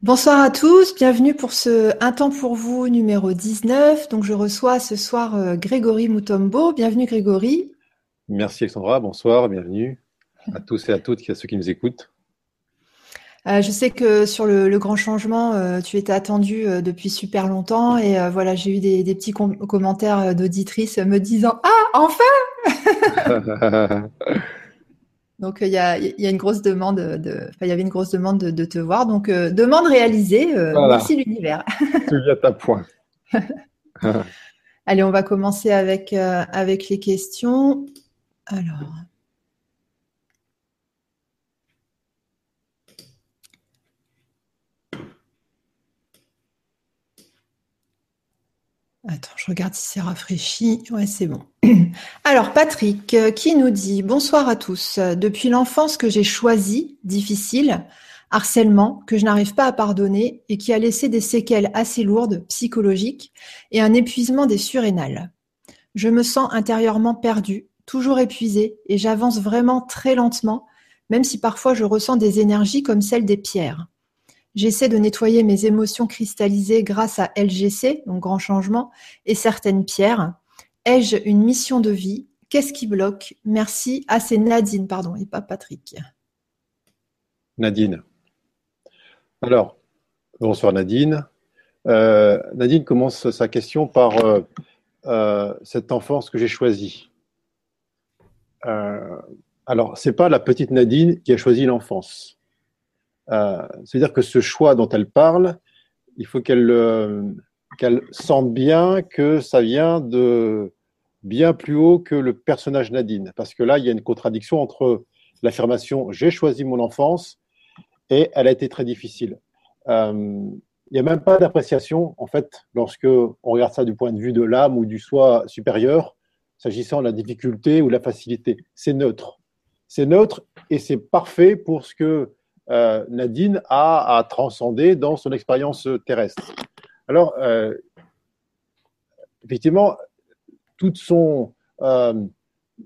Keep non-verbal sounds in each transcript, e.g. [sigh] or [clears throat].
Bonsoir à tous, bienvenue pour ce Un temps pour vous numéro 19. Donc je reçois ce soir euh, Grégory Moutombo. Bienvenue Grégory. Merci Alexandra, bonsoir, bienvenue à tous et à toutes, à ceux qui nous écoutent. Euh, je sais que sur le, grand changement, euh, tu étais attendu depuis super longtemps et voilà, j'ai eu des, petits commentaires d'auditrices me disant Ah, enfin [laughs] Donc il y, a, une grosse demande de, il y avait une grosse demande de, te voir. Donc euh, demande réalisée. Euh, merci l'univers. [laughs] tu viens à point. [laughs] Allez, on va commencer avec euh, avec les questions. Alors. Attends, je regarde si c'est rafraîchi. Ouais, c'est bon. [clears throat] Alors, Patrick, euh, qui nous dit Bonsoir à tous. Depuis l'enfance que j'ai choisie, difficile, harcèlement, que je n'arrive pas à pardonner et qui a laissé des séquelles assez lourdes, psychologiques, et un épuisement des surrénales. Je me sens intérieurement perdu, toujours épuisé, et j'avance vraiment très lentement, même si parfois je ressens des énergies comme celles des pierres. J'essaie de nettoyer mes émotions cristallisées grâce à LGC, donc grand changement, et certaines pierres. Ai-je une mission de vie? Qu'est-ce qui bloque? Merci. Ah, c'est Nadine, pardon, et pas Patrick. Nadine. Alors, bonsoir Nadine. Euh, Nadine commence sa question par euh, euh, cette enfance que j'ai choisie. alors, c'est pas la petite Nadine qui a choisi l'enfance. Euh, c'est-à-dire que ce choix dont elle parle, il faut qu'elle euh, qu'elle sente bien que ça vient de bien plus haut que le personnage Nadine. Parce que là, il y a une contradiction entre l'affirmation j'ai choisi mon enfance et elle a été très difficile. Euh, il n'y a même pas d'appréciation, en fait, lorsque on regarde ça du point de vue de l'âme ou du soi supérieur, s'agissant de la difficulté ou de la facilité. C'est neutre. C'est neutre et c'est parfait pour ce que euh, Nadine a à transcender dans son expérience terrestre. Alors, euh, effectivement, tout son, euh,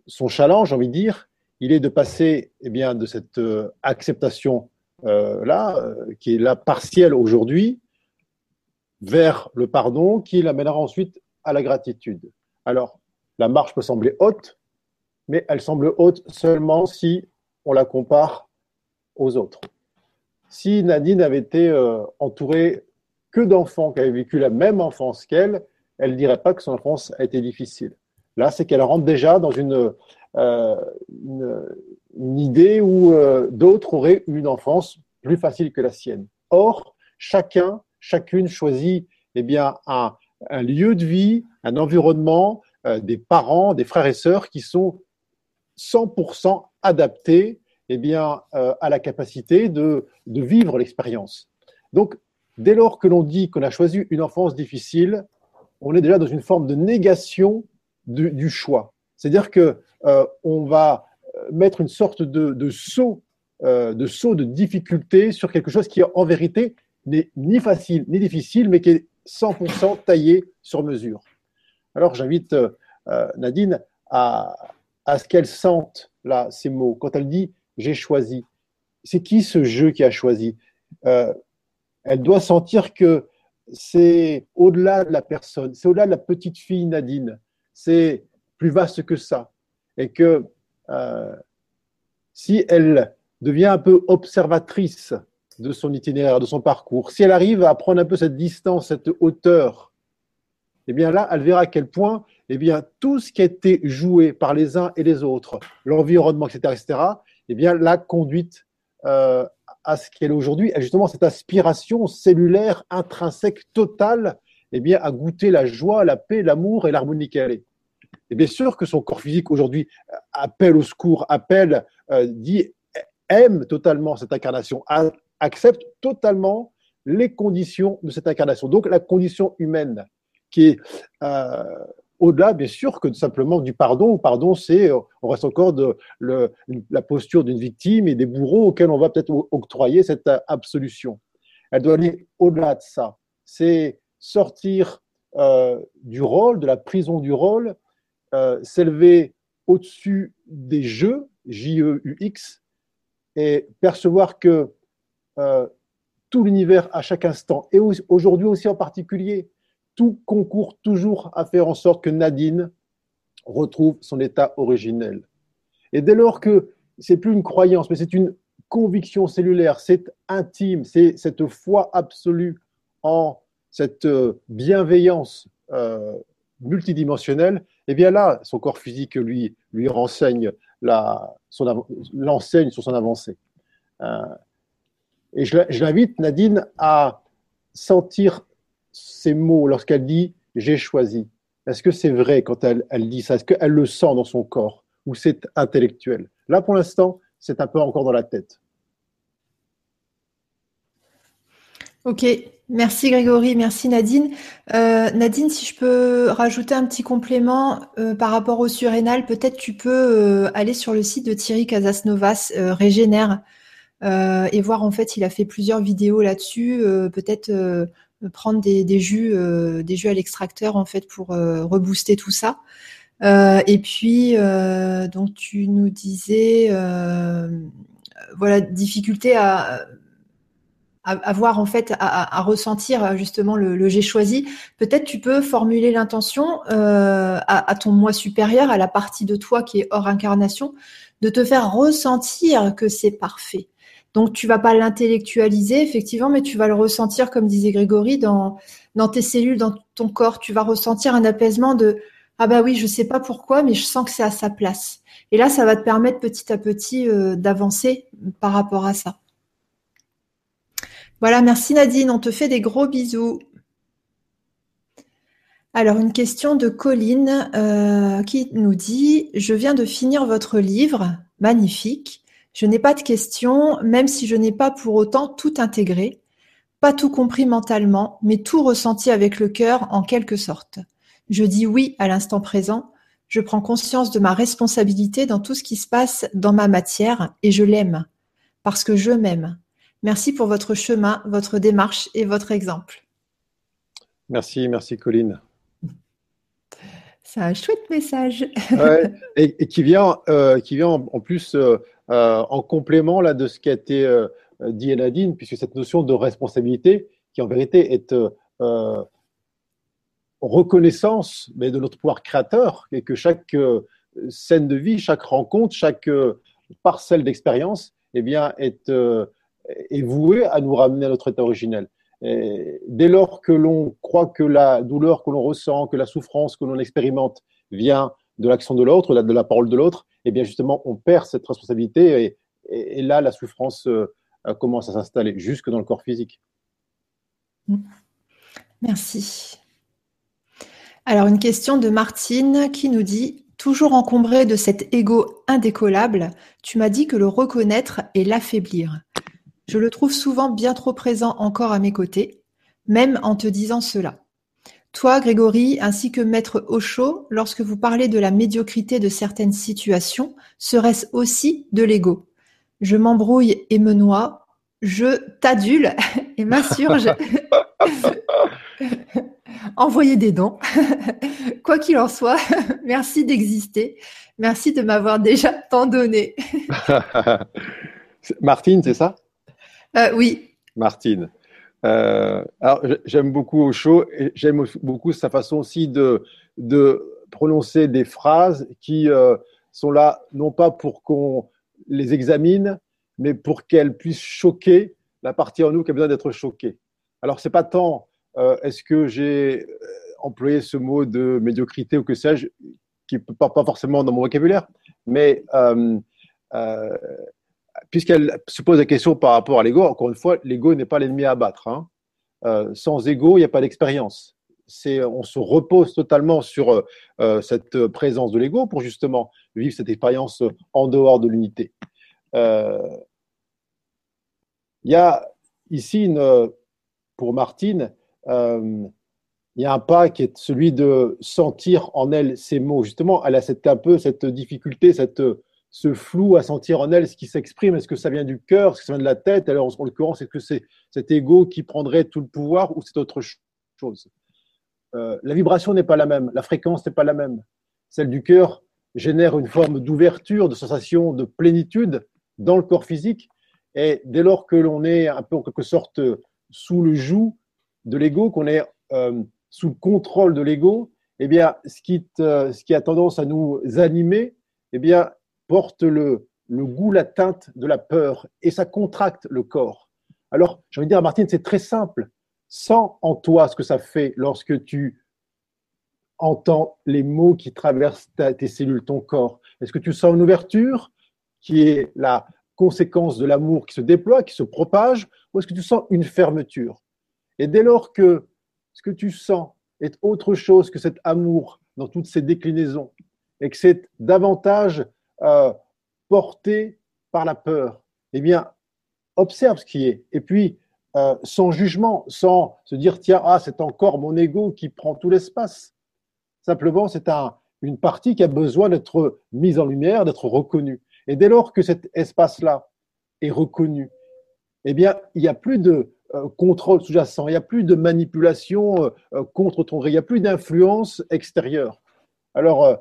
son challenge, j'ai envie de dire, il est de passer eh bien, de cette acceptation-là, qui est la partielle aujourd'hui, vers le pardon, qui l'amènera ensuite à la gratitude. Alors, la marche peut sembler haute, mais elle semble haute seulement si on la compare aux autres. Si Nadine avait été euh, entourée que d'enfants qui avaient vécu la même enfance qu'elle, elle ne dirait pas que son enfance a été difficile. Là, c'est qu'elle rentre déjà dans une, euh, idée où euh, d'autres auraient eu une enfance plus facile que la sienne. Or, chacun, chacune choisit eh bien, un lieu de vie, un environnement, des parents, des frères et sœurs qui sont 100% adaptés eh bien, euh, la capacité de, vivre l'expérience. Donc, dès lors que l'on dit qu'on a choisi une enfance difficile, on est déjà dans une forme de négation du, choix. C'est-à-dire que euh, on va euh, mettre une sorte de, saut, de saut de difficulté sur quelque chose qui, en vérité, n'est ni facile ni difficile, mais qui est 100% taillé sur mesure. Alors, j'invite Nadine à, à ce qu'elle sente là ces mots quand elle dit j'ai choisi. C'est qui ce jeu qui a choisi? Euh, Elle doit sentir que c'est au-delà de la personne, c'est au-delà de la petite fille Nadine, c'est plus vaste que ça. Et que euh, si elle devient un peu observatrice de son itinéraire, de son parcours, si elle arrive à prendre un peu cette distance, cette hauteur, eh bien là, elle verra à quel point eh bien, tout ce qui a été joué par les uns et les autres, l'environnement, etc., etc., eh bien, la conduite euh, à ce qu'elle est aujourd'hui, justement cette aspiration cellulaire intrinsèque totale, eh bien, à goûter la joie, la paix, l'amour et l'harmonie qu'elle est. Et bien sûr que son corps physique aujourd'hui appelle au secours, appelle, euh, dit, aime totalement cette incarnation, accepte totalement les conditions de cette incarnation. Donc la condition humaine qui est euh, au-delà, bien sûr, que simplement du pardon. Pardon, c'est, euh, on reste encore de la posture d'une victime et des bourreaux auxquels on va peut-être octroyer cette euh, absolution. Elle doit aller au-delà de ça. C'est sortir euh, du rôle, de la prison du rôle, s'élever au-dessus des jeux, J-E-U-X, et percevoir que tout l'univers à chaque instant, et aujourd'hui aussi en particulier, tout concourt toujours à faire en sorte que Nadine retrouve son état originel. Et dès lors que c'est plus une croyance, mais c'est une conviction cellulaire, c'est intime, c'est cette foi absolue en cette euh, bienveillance euh, multidimensionnelle, et eh bien là, son corps physique lui, lui renseigne l'enseigne sur son avancée. Euh, et je, l'invite, Nadine, à sentir ces mots lorsqu'elle dit j'ai choisi. Est-ce que c'est vrai quand elle, dit ça? Est-ce qu'elle le sent dans son corps? Ou c'est intellectuel? Là, pour l'instant, c'est un peu encore dans la tête. Ok, merci Grégory, merci Nadine. Euh, Nadine, si je peux rajouter un petit complément euh, par rapport au surrénal, peut-être tu peux euh, aller sur le site de Thierry Casasnovas, Régénère, et voir en fait, il a fait plusieurs vidéos là-dessus, peut-être prendre des, jus, des jus à l'extracteur en fait pour rebooster tout ça. et puis, donc tu nous disais, voilà, difficulté à avoir en fait à, ressentir justement le, j'ai choisi, peut-être tu peux formuler l'intention euh, à, ton moi supérieur, à la partie de toi qui est hors incarnation, de te faire ressentir que c'est parfait. Donc tu vas pas l'intellectualiser effectivement, mais tu vas le ressentir comme disait Grégory dans dans tes cellules, dans ton corps. Tu vas ressentir un apaisement de ah bah oui, je sais pas pourquoi, mais je sens que c'est à sa place. Et là, ça va te permettre petit à petit euh, d'avancer par rapport à ça. Voilà, merci Nadine, on te fait des gros bisous. Alors, une question de Colline euh, qui nous dit Je viens de finir votre livre, magnifique. Je n'ai pas de questions, même si je n'ai pas pour autant tout intégré, pas tout compris mentalement, mais tout ressenti avec le cœur en quelque sorte. Je dis oui à l'instant présent. Je prends conscience de ma responsabilité dans tout ce qui se passe dans ma matière et je l'aime parce que je m'aime. Merci pour votre chemin, votre démarche et votre exemple. Merci, merci Colline. C'est un chouette message. [laughs] et, qui vient, euh, qui vient en, plus euh, euh, en complément là, de ce qui a été dit à Nadine, puisque cette notion de responsabilité, qui en vérité est reconnaissance mais de notre pouvoir créateur, et que chaque scène de vie, chaque rencontre, chaque parcelle d'expérience, eh est est voué à nous ramener à notre état originel. Dès lors que l'on croit que la douleur que l'on ressent, que la souffrance que l'on expérimente vient de l'action de l'autre, de la parole de l'autre, eh bien justement, on perd cette responsabilité et, là, la souffrance euh, commence à s'installer jusque dans le corps physique. Merci. Alors, une question de Martine qui nous dit Toujours encombré de cet ego indécollable, tu m'as dit que le reconnaître et l'affaiblir. Je le trouve souvent bien trop présent encore à mes côtés, même en te disant cela. Toi, Grégory, ainsi que Maître Ocho, lorsque vous parlez de la médiocrité de certaines situations, serait-ce aussi de l'ego? Je m'embrouille et me noie, je t'adule [laughs] et m'insurge. [laughs] Envoyez des dons. [laughs] Quoi qu'il en soit, merci d'exister. Merci de m'avoir déjà tant donné. Martine, c'est ça? Euh, oui. Martine. Euh, alors, j'aime beaucoup Osho et j'aime beaucoup sa façon aussi de, prononcer des phrases qui euh, sont là non pas pour qu'on les examine, mais pour qu'elles puissent choquer la partie en nous qui a besoin d'être choquée. Alors, c'est pas tant est-ce que j'ai employé ce mot de médiocrité ou que sais-je, qui ne pas, pas forcément dans mon vocabulaire, mais puisqu'elle se pose la question par rapport à l'ego, encore une fois, l'ego n'est pas l'ennemi à abattre. Hein. Euh, sans ego, il n'y a pas d'expérience. on se repose totalement sur euh, euh, cette présence de l'ego pour justement vivre cette expérience en dehors de l'unité. Il y a ici, pour Martine, il y a un pas qui est celui de sentir en elle ces mots. Justement, elle a un peu cette difficulté, cette ce flou à sentir en elle ce qui s'exprime. Est-ce que ça vient du cœur, est-ce que ça vient de la tête? Alors, en l'occurrence, est-ce que c'est cet ego qui prendrait tout le pouvoir ou c'est autre chose? Euh, La vibration n'est pas la même, la fréquence n'est pas la même. Celle du cœur génère une forme d'ouverture, de sensation de plénitude dans le corps physique, Et dès lors que l'on est un peu en quelque sorte sous le joug de l'ego, qu'on est euh, sous le contrôle de l'ego, eh bien, ce qui, ce qui, a tendance à nous animer, eh bien, porte le, goût, la teinte de la peur, et ça contracte le corps. Alors, j'ai envie de dire à Martine, c'est très simple. Sens en toi ce que ça fait lorsque tu entends les mots qui traversent tes cellules, ton corps. Est-ce que tu sens une ouverture qui est la conséquence de l'amour qui se déploie, qui se propage, ou est-ce que tu sens une fermeture? Et dès lors que ce que tu sens est autre chose que cet amour dans toutes ses déclinaisons, et que c'est davantage euh, porté par la peur, eh bien, observe ce qui est. Et puis, euh, sans jugement, sans se dire, tiens, ah, c'est encore mon ego qui prend tout l'espace. Simplement, c'est un, une partie qui a besoin d'être mise en lumière, d'être reconnue. Et dès lors que cet espace-là est reconnu, eh bien, il n'y a plus de euh, contrôle sous-jacent, il n'y a plus de manipulation contre ton gré, il n'y a plus d'influence extérieure. Alors,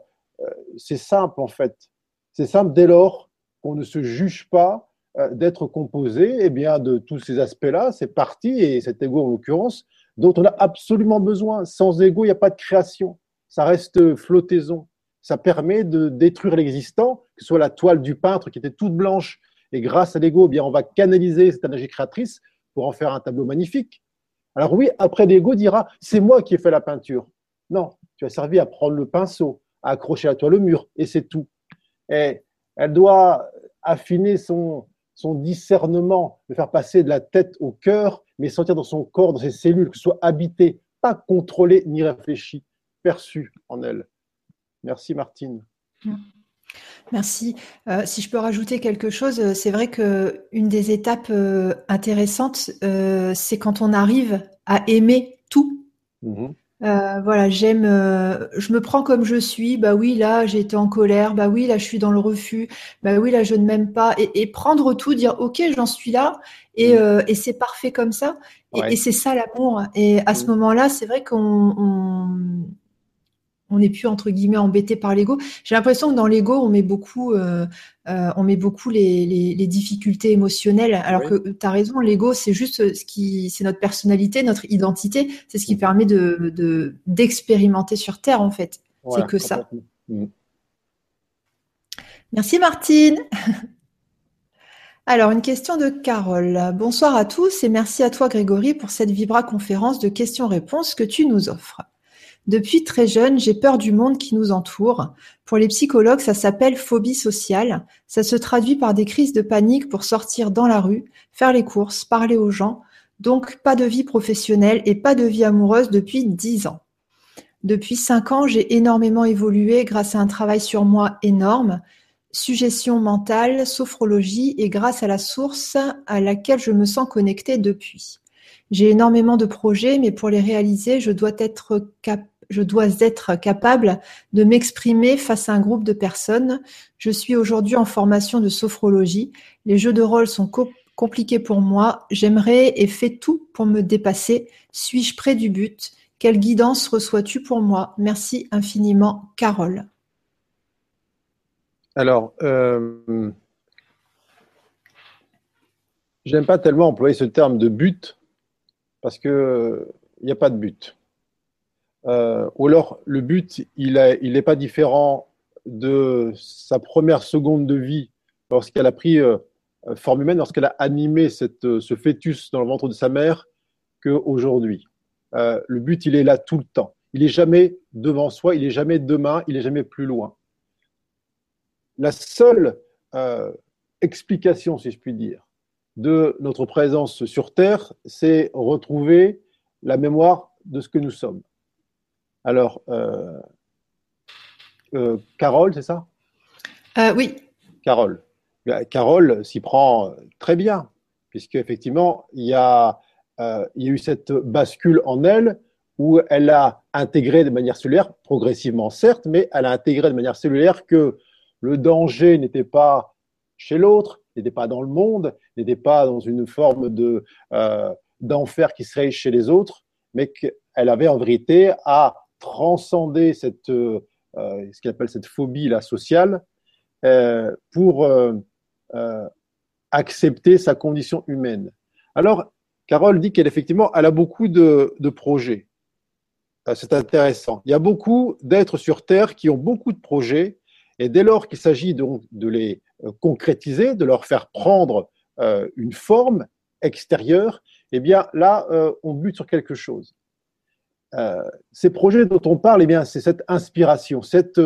c'est simple en fait. C'est simple dès lors qu'on ne se juge pas d'être composé eh bien, de tous ces aspects-là, ces parties, et cet ego en l'occurrence, dont on a absolument besoin. Sans ego, il n'y a pas de création. Ça reste flottaison ça permet de détruire l'existant, que ce soit la toile du peintre qui était toute blanche, et grâce à l'ego, eh on va canaliser cette énergie créatrice pour en faire un tableau magnifique. Alors oui, après l'ego dira, c'est moi qui ai fait la peinture. Non, tu as servi à prendre le pinceau, à accrocher la toile au mur, et c'est tout. Et elle doit affiner son, son discernement, de faire passer de la tête au cœur, mais sentir dans son corps, dans ses cellules, que ce soit habité, pas contrôlé ni réfléchi, perçu en elle. Merci Martine. Merci. Euh, si je peux rajouter quelque chose, euh, c'est vrai que une des étapes euh, intéressantes, c'est quand on arrive à aimer tout. Mhm. voilà, j'aime, je me prends comme je suis. Bah oui, là, j'ai été en colère. Bah oui, là, je suis dans le refus. Bah oui, là, je ne m'aime pas. Et, prendre tout, dire ok, j'en suis là, et, mhm. c'est parfait comme ça. Et, c'est ça l'amour. Et à ce mhm. moment-là, c'est vrai qu'on on n'est plus entre guillemets embêté par l'ego. J'ai l'impression que dans l'ego, on met beaucoup, euh, euh, on met beaucoup les, difficultés émotionnelles. Alors que tu as raison, l'ego, c'est juste ce qui, c'est notre personnalité, notre identité. C'est ce qui permet de d'expérimenter sur Terre en fait. c'est que ça. Mm. Merci Martine. Alors, une question de Carole. Bonsoir à tous et merci à toi Grégory pour cette Vibra conférence de questions-réponses que tu nous offres. Depuis très jeune, j'ai peur du monde qui nous entoure. Pour les psychologues, ça s'appelle phobie sociale. Ça se traduit par des crises de panique pour sortir dans la rue, faire les courses, parler aux gens. Donc, pas de vie professionnelle et pas de vie amoureuse depuis dix ans. Depuis cinq ans, j'ai énormément évolué grâce à un travail sur moi énorme, suggestion mentale, sophrologie et grâce à la source à laquelle je me sens connectée depuis. J'ai énormément de projets, mais pour les réaliser, je dois être capable je dois être capable de m'exprimer face à un groupe de personnes. Je suis aujourd'hui en formation de sophrologie. Les jeux de rôle sont compliqués pour moi. J'aimerais et fais tout pour me dépasser. Suis-je près du but? Quelle guidance reçois-tu pour moi? Merci infiniment, Carole. Alors, euh, j'aime pas tellement employer ce terme de but parce qu'il n'y a pas de but. Euh, ou alors le but, il n'est il pas différent de sa première seconde de vie lorsqu'elle a pris euh, forme humaine, lorsqu'elle a animé cette, euh, ce fœtus dans le ventre de sa mère, qu'aujourd'hui. Euh, le but, il est là tout le temps. Il est jamais devant soi, il est jamais demain, il est jamais plus loin. La seule euh, explication, si je puis dire, de notre présence sur Terre, c'est retrouver la mémoire de ce que nous sommes. Alors, euh, euh, Carole, c'est ça? Euh, Oui. Carole. Carole s'y prend très bien, puisque effectivement, il y, a, il y a eu cette bascule en elle où elle a intégré de manière cellulaire, progressivement certes, mais elle a intégré de manière cellulaire que le danger n'était pas chez l'autre, n'était pas dans le monde, n'était pas dans une forme de d'enfer qui serait chez les autres, mais qu'elle avait en vérité à transcender cette, euh, euh, ce qu'elle appelle cette phobie là, sociale euh, pour accepter sa condition humaine. Alors, Carole dit qu'elle effectivement, elle a beaucoup de, projets. Euh, c'est intéressant. Il y a beaucoup d'êtres sur Terre qui ont beaucoup de projets, et dès lors qu'il s'agit donc de les euh, concrétiser, de leur faire prendre euh, une forme extérieure, eh bien là, on bute sur quelque chose. ces projets dont on parle, eh bien, c'est cette inspiration, cette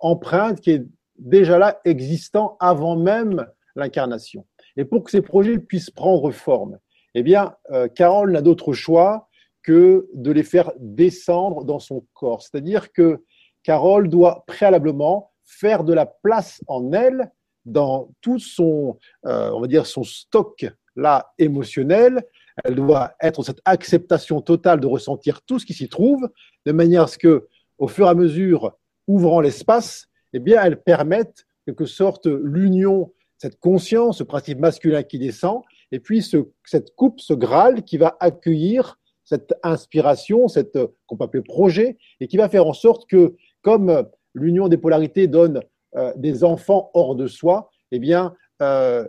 empreinte qui est déjà là, existant avant même l'incarnation. Et pour que ces projets puissent prendre forme, eh bien, euh, Carole n'a d'autre choix que de les faire descendre dans son corps. C'est-à-dire que Carole doit préalablement faire de la place en elle dans tout son, euh, on va dire, son stock là émotionnel. Elle doit être cette acceptation totale de ressentir tout ce qui s'y trouve, de manière à ce que, au fur et à mesure, ouvrant l'espace, eh bien, elle permette quelque sorte l'union, cette conscience, ce principe masculin qui descend, et puis cette coupe, ce Graal qui va accueillir cette inspiration, cette qu'on peut appeler projet, et qui va faire en sorte que, comme l'union des polarités donne euh, des enfants hors de soi, eh bien, euh,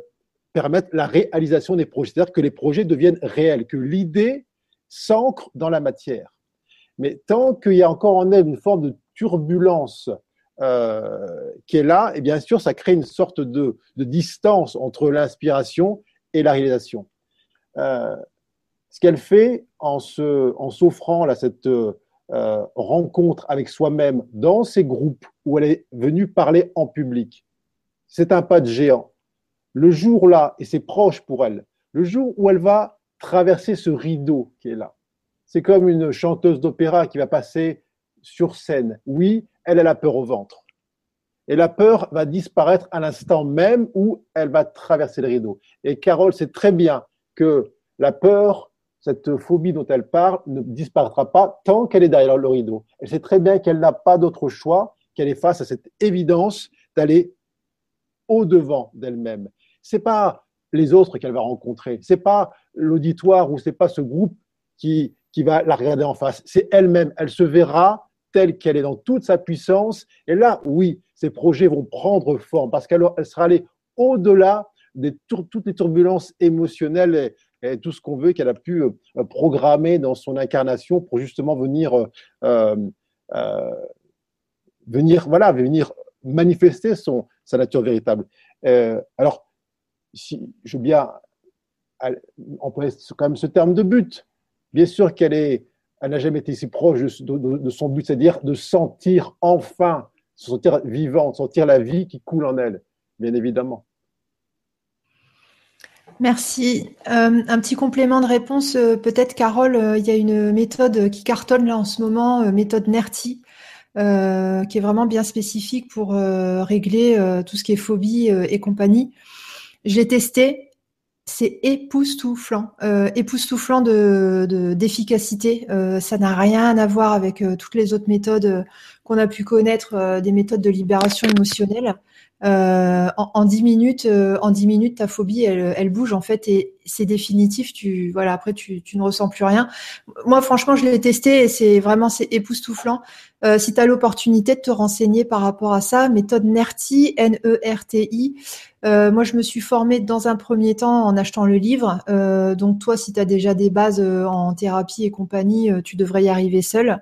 permettre la réalisation des projets, c'est-à-dire que les projets deviennent réels, que l'idée s'ancre dans la matière. Mais tant qu'il y a encore en elle une forme de turbulence euh, qui est là, et bien sûr, ça crée une sorte de, distance entre l'inspiration et la réalisation. Ce qu'elle fait en s'offrant en cette euh, rencontre avec soi-même dans ces groupes où elle est venue parler en public, c'est un pas de géant. Le jour là, et c'est proche pour elle, le jour où elle va traverser ce rideau qui est là, c'est comme une chanteuse d'opéra qui va passer sur scène. Oui, elle a la peur au ventre. Et la peur va disparaître à l'instant même où elle va traverser le rideau. Et Carole sait très bien que la peur, cette phobie dont elle parle, ne disparaîtra pas tant qu'elle est derrière le rideau. Elle sait très bien qu'elle n'a pas d'autre choix, qu'elle est face à cette évidence d'aller au-devant d'elle-même. C'est pas les autres qu'elle va rencontrer, c'est pas l'auditoire ou c'est pas ce groupe qui, qui va la regarder en face, c'est elle-même. Elle se verra telle qu'elle est dans toute sa puissance. Et là, oui, ces projets vont prendre forme parce qu'elle sera allée au-delà de toutes les turbulences émotionnelles et, tout ce qu'on veut qu'elle a pu euh, programmer dans son incarnation pour justement venir, euh, euh, venir, voilà, venir manifester son, sa nature véritable. alors, si je veux bien employer quand même ce terme de but, bien sûr qu'elle est elle n'a jamais été si proche de, son but, c'est-à-dire de sentir enfin, se sentir vivante, sentir la vie qui coule en elle, bien évidemment. Merci. Euh, un petit complément de réponse, euh, peut-être Carole, euh, il y a une méthode qui cartonne là en ce moment, méthode NERTI, qui est vraiment bien spécifique pour régler tout ce qui est phobie et compagnie. Je l'ai testé, c'est époustouflant, époustouflant de d'efficacité. Ça n'a rien à voir avec toutes les autres méthodes qu'on a pu connaître, des méthodes de libération émotionnelle. En, dix minutes, en dix minutes, ta phobie, elle, elle bouge en fait et c'est définitif. Tu voilà, après tu, tu ne ressens plus rien. Moi, franchement, je l'ai testé et c'est vraiment c'est époustouflant. si tu as l'opportunité de te renseigner par rapport à ça, méthode NERTI, N-E-R-T-I. Euh, moi, je me suis formée dans un premier temps en achetant le livre. Euh, donc, toi, si tu as déjà des bases euh, en thérapie et compagnie, tu devrais y arriver seul.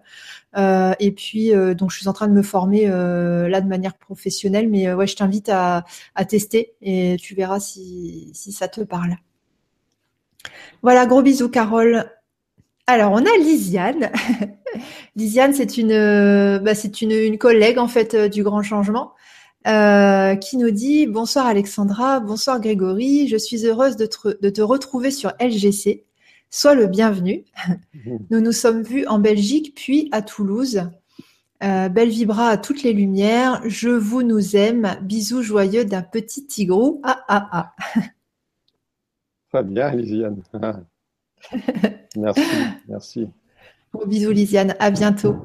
Et puis, donc, je suis en train de me former là de manière professionnelle. Mais ouais, je t'invite à, tester et tu verras si, ça te parle. Voilà, gros bisous, Carole. Alors, on a Lisiane. [laughs] Lisiane, c'est une, bah, c'est une, une, collègue en fait du Grand Changement. Euh, qui nous dit Bonsoir Alexandra, bonsoir Grégory, je suis heureuse de te, retrouver sur LGC. Sois le bienvenu. Nous nous sommes vus en Belgique puis à Toulouse. Euh, belle vibra à toutes les lumières. Je vous nous aime. Bisous joyeux d'un petit tigrou. Ah ah ah. [laughs] Très bien, Lisiane. [laughs] merci, merci. Bon, bisous, Lisiane. À bientôt.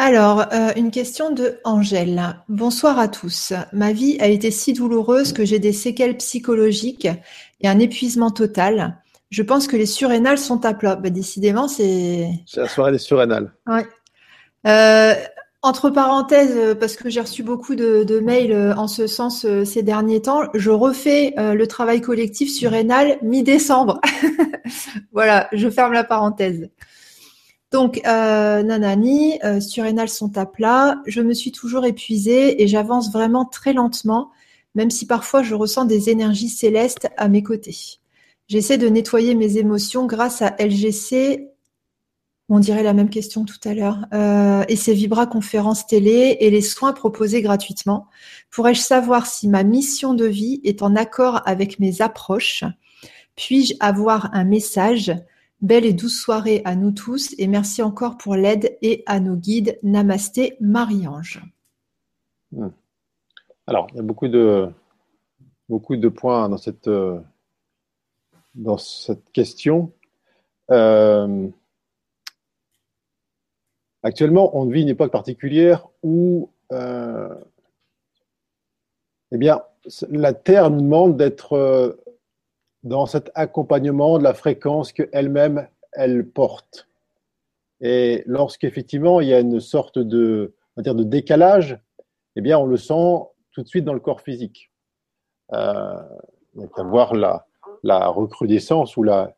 Alors, euh, une question de Angèle. Bonsoir à tous. Ma vie a été si douloureuse que j'ai des séquelles psychologiques et un épuisement total. Je pense que les surrénales sont à plat. Bah, décidément, c'est. C'est la soirée des surrénales. Ouais. Euh, Entre parenthèses, parce que j'ai reçu beaucoup de, mails euh, en ce sens euh, ces derniers temps, je refais le travail collectif sur Enal mi-décembre. [laughs] voilà, je ferme la parenthèse. Donc, Nanani, sur Enal sont à plat. Je me suis toujours épuisée et j'avance vraiment très lentement, même si parfois je ressens des énergies célestes à mes côtés. J'essaie de nettoyer mes émotions grâce à LGC on dirait la même question tout à l'heure. Euh, et ces Vibra conférences télé et les soins proposés gratuitement. Pourrais-je savoir si ma mission de vie est en accord avec mes approches? Puis-je avoir un message? Belle et douce soirée à nous tous et merci encore pour l'aide et à nos guides. Namasté, Marie-Ange. Hmm. Alors, il y a beaucoup de, beaucoup de points dans cette, euh, dans cette question. Euh, Actuellement, on vit une époque particulière où euh, eh bien, la Terre nous demande d'être dans cet accompagnement de la fréquence qu'elle-même, elle porte. Et lorsqu'effectivement, il y a une sorte de, dire, de décalage, eh bien, on le sent tout de suite dans le corps physique. Euh, donc, voir la, recrudescence ou la,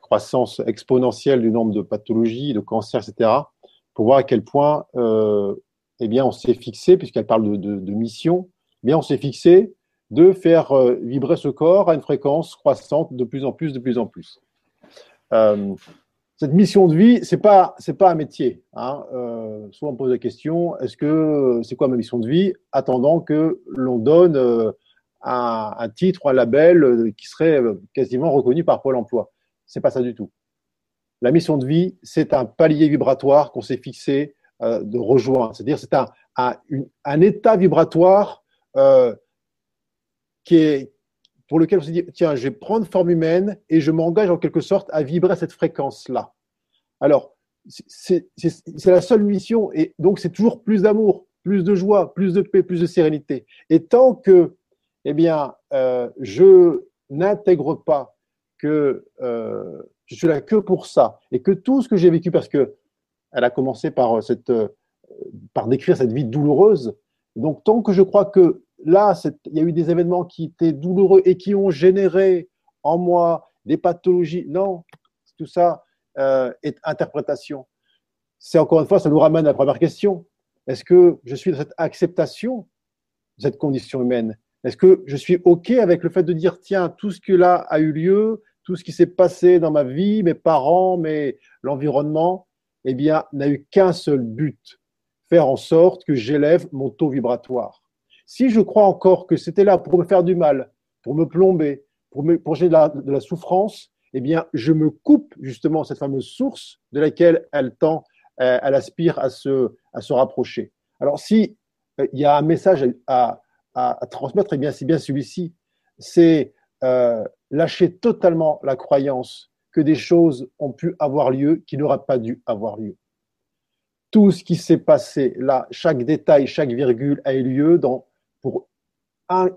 croissance exponentielle du nombre de pathologies, de cancers, etc., pour voir à quel point euh, eh bien, on s'est fixé, puisqu'elle parle de, mission, eh bien, on s'est fixé de faire euh, vibrer ce corps à une fréquence croissante de plus en plus, de plus en plus. Euh, cette mission de vie, c'est pas pas un métier. Hein. souvent on pose la question est-ce que c'est quoi ma mission de vie Attendant que l'on donne un, titre un label qui serait quasiment reconnu par Pôle Emploi. C'est pas ça du tout. La mission de vie, c'est un palier vibratoire qu'on s'est fixé euh, de rejoindre. C'est-à-dire, c'est un, un, état vibratoire euh, qui est, pour lequel on s'est dit, tiens, je vais prendre forme humaine et je m'engage en quelque sorte à vibrer à cette fréquence-là. Alors, c'est la seule mission et donc c'est toujours plus d'amour, plus de joie, plus de paix, plus de sérénité. Et tant que, eh bien, euh, je n'intègre pas que je suis là que pour ça. Et que tout ce que j'ai vécu, parce que elle a commencé par, euh, cette, euh, par décrire cette vie douloureuse. Donc, tant que je crois que là, il y a eu des événements qui étaient douloureux et qui ont généré en moi des pathologies, non, tout ça euh, est interprétation. C'est encore une fois, ça nous ramène à la première question. Est-ce que je suis dans cette acceptation de cette condition humaine? Est-ce que je suis OK avec le fait de dire, tiens, tout ce que là a eu lieu, tout ce qui s'est passé dans ma vie, mes parents, mais l'environnement, eh bien, n'a eu qu'un seul but, faire en sorte que j'élève mon taux vibratoire. Si je crois encore que c'était là pour me faire du mal, pour me plomber, pour me pour de la, souffrance, eh bien, je me coupe justement cette fameuse source de laquelle elle tend, euh, elle aspire à se, à se rapprocher. Alors, si euh, il y a un message à, à, à transmettre, eh bien, c'est bien celui-ci. C'est euh, lâcher totalement la croyance que des choses ont pu avoir lieu qui n'auraient pas dû avoir lieu. Tout ce qui s'est passé là, chaque détail, chaque virgule a eu lieu dans, pour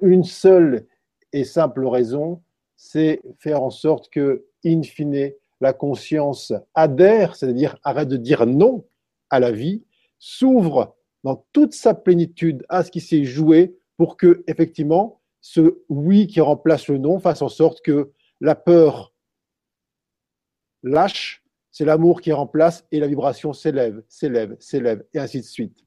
une seule et simple raison, c'est faire en sorte que, in fine, la conscience adhère, c'est-à-dire arrête de dire non à la vie, s'ouvre dans toute sa plénitude à ce qui s'est joué pour que, effectivement, ce oui qui remplace le non fasse en sorte que la peur lâche, c'est l'amour qui remplace et la vibration s'élève, s'élève, s'élève, et ainsi de suite.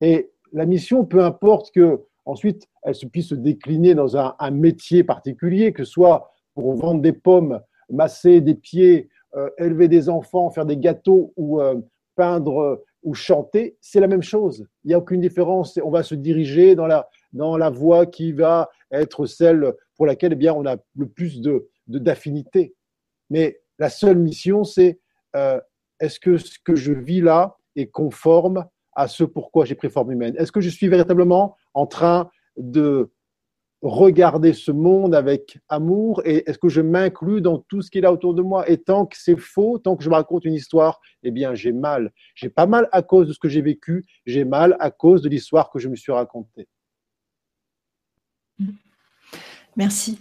Et la mission, peu importe que ensuite elle se puisse se décliner dans un, métier particulier, que ce soit pour vendre des pommes, masser des pieds, euh, élever des enfants, faire des gâteaux ou euh, peindre ou chanter, c'est la même chose. Il n'y a aucune différence. On va se diriger dans la, dans la voie qui va être celle pour laquelle eh bien, on a le plus de, d'affinité. Mais la seule mission, c'est euh, est-ce que ce que je vis là est conforme à ce pourquoi j'ai pris forme humaine Est-ce que je suis véritablement en train de regarder ce monde avec amour et est-ce que je m'inclus dans tout ce qui est là autour de moi? Et tant que c'est faux, tant que je me raconte une histoire, eh bien j'ai mal. J'ai pas mal à cause de ce que j'ai vécu, j'ai mal à cause de l'histoire que je me suis racontée. Merci.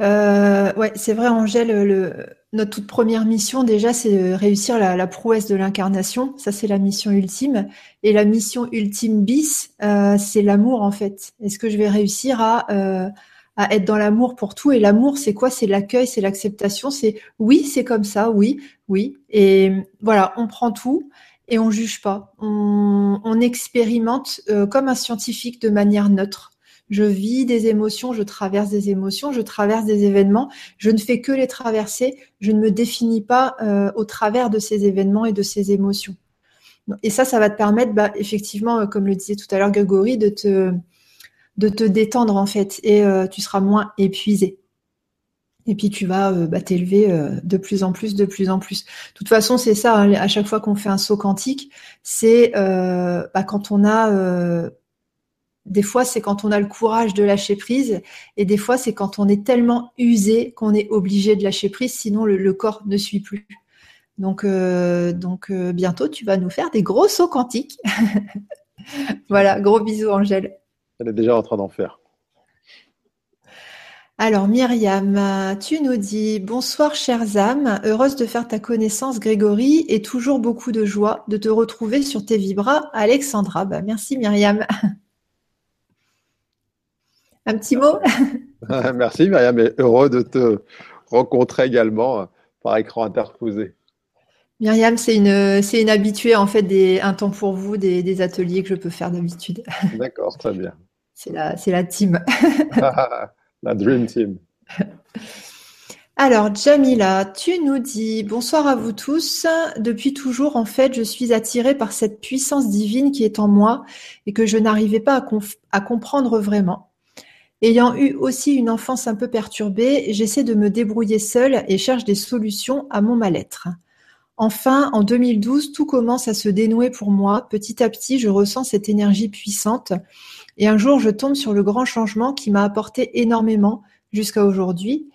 Euh, ouais, c'est vrai, Angèle, le, notre toute première mission, déjà, c'est réussir la, prouesse de l'incarnation. Ça, c'est la mission ultime. Et la mission ultime bis, euh, c'est l'amour, en fait. Est-ce que je vais réussir à, euh, à être dans l'amour pour tout? Et l'amour, c'est quoi? C'est l'accueil, c'est l'acceptation. C'est oui, c'est comme ça, oui, oui. Et voilà, on prend tout et on juge pas. On, expérimente comme un scientifique de manière neutre. Je vis des émotions, je traverse des émotions, je traverse des événements. Je ne fais que les traverser. Je ne me définis pas euh, au travers de ces événements et de ces émotions. Et ça, ça va te permettre, bah, effectivement, euh, comme le disait tout à l'heure Grégory, de te, de te détendre en fait, et euh, tu seras moins épuisé. Et puis tu vas bah, t'élever de plus en plus, de plus en plus. De toute façon, c'est ça. Hein, à chaque fois qu'on fait un saut quantique, c'est bah, quand on a des fois, c'est quand on a le courage de lâcher prise, et des fois, c'est quand on est tellement usé qu'on est obligé de lâcher prise, sinon le, corps ne suit plus. Donc, euh, donc euh, bientôt, tu vas nous faire des gros sauts quantiques. [laughs] voilà, gros bisous, Angèle. Elle est déjà en train d'en faire. Alors Myriam, tu nous dis bonsoir chères âmes, heureuse de faire ta connaissance Grégory et toujours beaucoup de joie de te retrouver sur tes vibras Alexandra. Bah, merci Myriam. [laughs] Un petit mot? [laughs] Merci Myriam, et heureux de te rencontrer également euh, par écran interposé. Myriam, c'est une, c'est une habituée en fait des un temps pour vous des, ateliers que je peux faire d'habitude. [laughs] D'accord, très bien. C'est la, c'est la team. [laughs] la dream team. Alors, Jamila, tu nous dis bonsoir à vous tous. Depuis toujours, en fait, je suis attirée par cette puissance divine qui est en moi et que je n'arrivais pas à, à comprendre vraiment. Ayant eu aussi une enfance un peu perturbée, j'essaie de me débrouiller seule et cherche des solutions à mon mal-être. Enfin, en 2012, tout commence à se dénouer pour moi. Petit à petit, je ressens cette énergie puissante. Et un jour, je tombe sur le grand changement qui m'a apporté énormément jusqu'à aujourd'hui.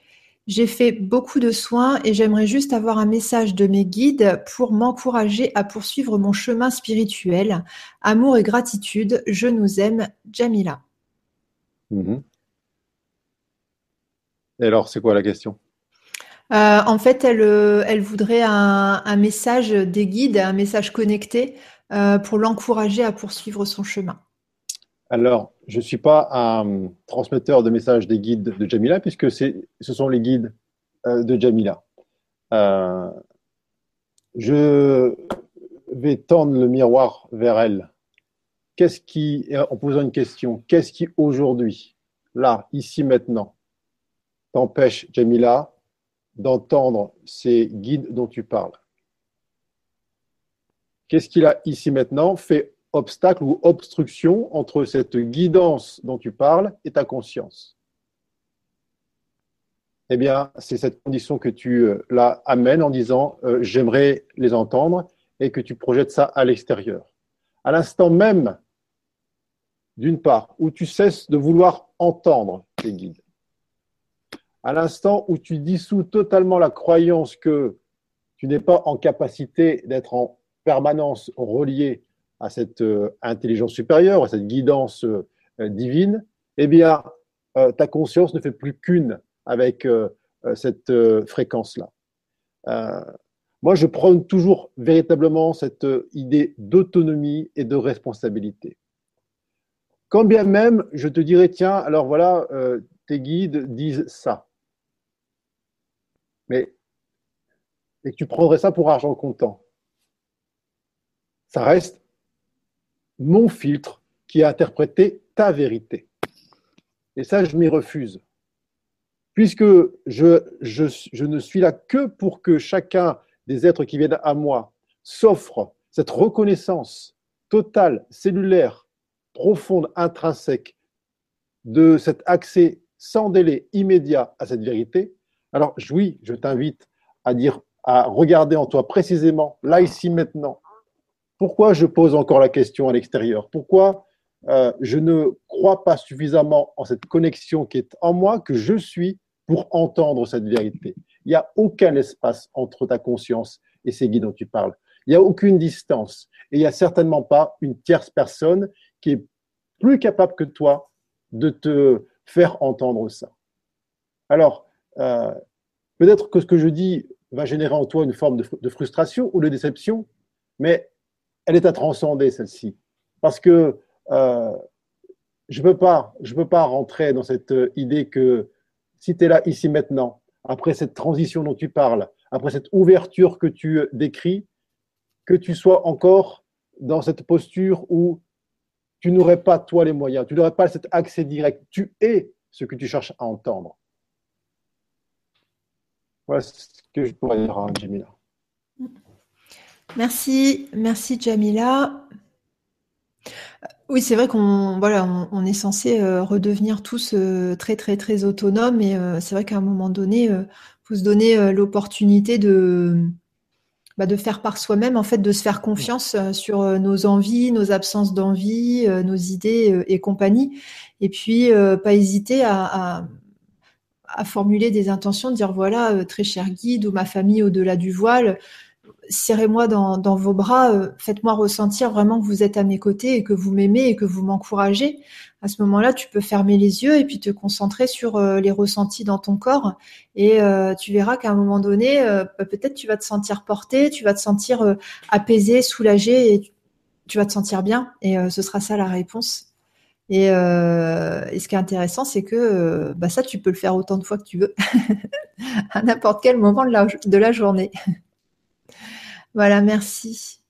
J'ai fait beaucoup de soins et j'aimerais juste avoir un message de mes guides pour m'encourager à poursuivre mon chemin spirituel. Amour et gratitude, je nous aime, Jamila. Mhm. Et alors, c'est quoi la question? Euh, En fait, elle, euh, elle voudrait un, message des guides, un message connecté euh, pour l'encourager à poursuivre son chemin. Alors, je ne suis pas un transmetteur de messages des guides de Jamila, puisque ce sont les guides de Jamila. je vais tendre le miroir vers elle. Qu'est-ce qui, en posant une question, qu'est-ce qui aujourd'hui, là, ici, maintenant, t'empêche, Jamila, d'entendre ces guides dont tu parles. Qu'est-ce qu'il a ici maintenant fait obstacle ou obstruction entre cette guidance dont tu parles et ta conscience. Eh bien, c'est cette condition que tu euh, la amènes en disant euh, j'aimerais les entendre et que tu projettes ça à l'extérieur. À l'instant même, d'une part, où tu cesses de vouloir entendre tes guides, à l'instant où tu dissous totalement la croyance que tu n'es pas en capacité d'être en permanence relié à cette euh, intelligence supérieure, à cette guidance euh, divine, eh bien, euh, ta conscience ne fait plus qu'une avec cette fréquence-là. moi, je prône toujours véritablement cette idée d'autonomie et de responsabilité. Quand bien même, je te dirais, tiens, alors voilà, tes guides disent ça mais et que tu prendrais ça pour argent comptant. Ça reste mon filtre qui a interprété ta vérité. Et ça, je m'y refuse. Puisque je, je, ne suis là que pour que chacun des êtres qui viennent à moi s'offre cette reconnaissance totale, cellulaire, profonde, intrinsèque, de cet accès sans délai immédiat à cette vérité, alors, oui, je t'invite à dire, à regarder en toi précisément, là, ici, maintenant, pourquoi je pose encore la question à l'extérieur? Pourquoi euh, je ne crois pas suffisamment en cette connexion qui est en moi, que je suis, pour entendre cette vérité? Il n'y a aucun espace entre ta conscience et ces guides dont tu parles. Il n'y a aucune distance. Et il n'y a certainement pas une tierce personne qui est plus capable que toi de te faire entendre ça. Alors, euh, peut-être que ce que je dis va générer en toi une forme de, frustration ou de déception, mais elle est à transcender, celle-ci. Parce que euh, je ne peux, je peux pas rentrer dans cette idée que si tu es là, ici, maintenant, après cette transition dont tu parles, après cette ouverture que tu décris, que tu sois encore dans cette posture où tu n'aurais pas, toi, les moyens, tu n'aurais pas cet accès direct. Tu es ce que tu cherches à entendre. Ce que je pourrais dire à Jamila. Merci, merci Jamila. Oui, c'est vrai qu'on voilà, on, est censé euh, redevenir tous euh, très très très autonomes, et euh, c'est vrai qu'à un moment donné, il faut se donner l'opportunité de bah, de faire par soi-même, en fait, de se faire confiance sur nos envies, nos absences d'envie, nos idées et compagnie, et puis pas hésiter à, formuler des intentions, de dire voilà, très cher guide ou ma famille au-delà du voile serrez-moi dans, vos bras, euh, faites-moi ressentir vraiment que vous êtes à mes côtés et que vous m'aimez et que vous m'encouragez. À ce moment-là, tu peux fermer les yeux et puis te concentrer sur euh, les ressentis dans ton corps et euh, tu verras qu'à un moment donné, bah, peut-être tu vas te sentir porté, tu vas te sentir apaisé, soulagé et tu vas te sentir bien et ce sera ça la réponse. Et, ce qui est intéressant, c'est que bah, ça, tu peux le faire autant de fois que tu veux, [laughs] à n'importe quel moment de la journée. [laughs] Voilà, merci.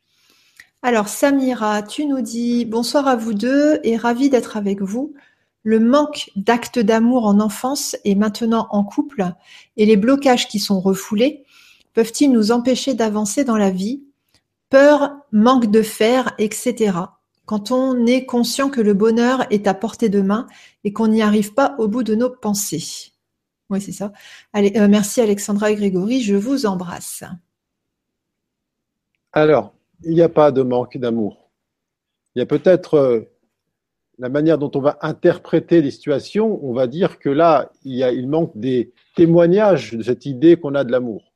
Alors, Samira, tu nous dis bonsoir à vous deux et ravi d'être avec vous. Le manque d'actes d'amour en enfance et maintenant en couple et les blocages qui sont refoulés peuvent-ils nous empêcher d'avancer dans la vie? Peur, manque de fer, etc. Quand on est conscient que le bonheur est à portée de main et qu'on n'y arrive pas au bout de nos pensées. Oui, c'est ça. Allez, euh, merci Alexandra et Grégory, je vous embrasse. Alors, il n'y a pas de manque d'amour. Il y a peut-être euh, la manière dont on va interpréter les situations, on va dire que là, il, manque des témoignages de cette idée qu'on a de l'amour.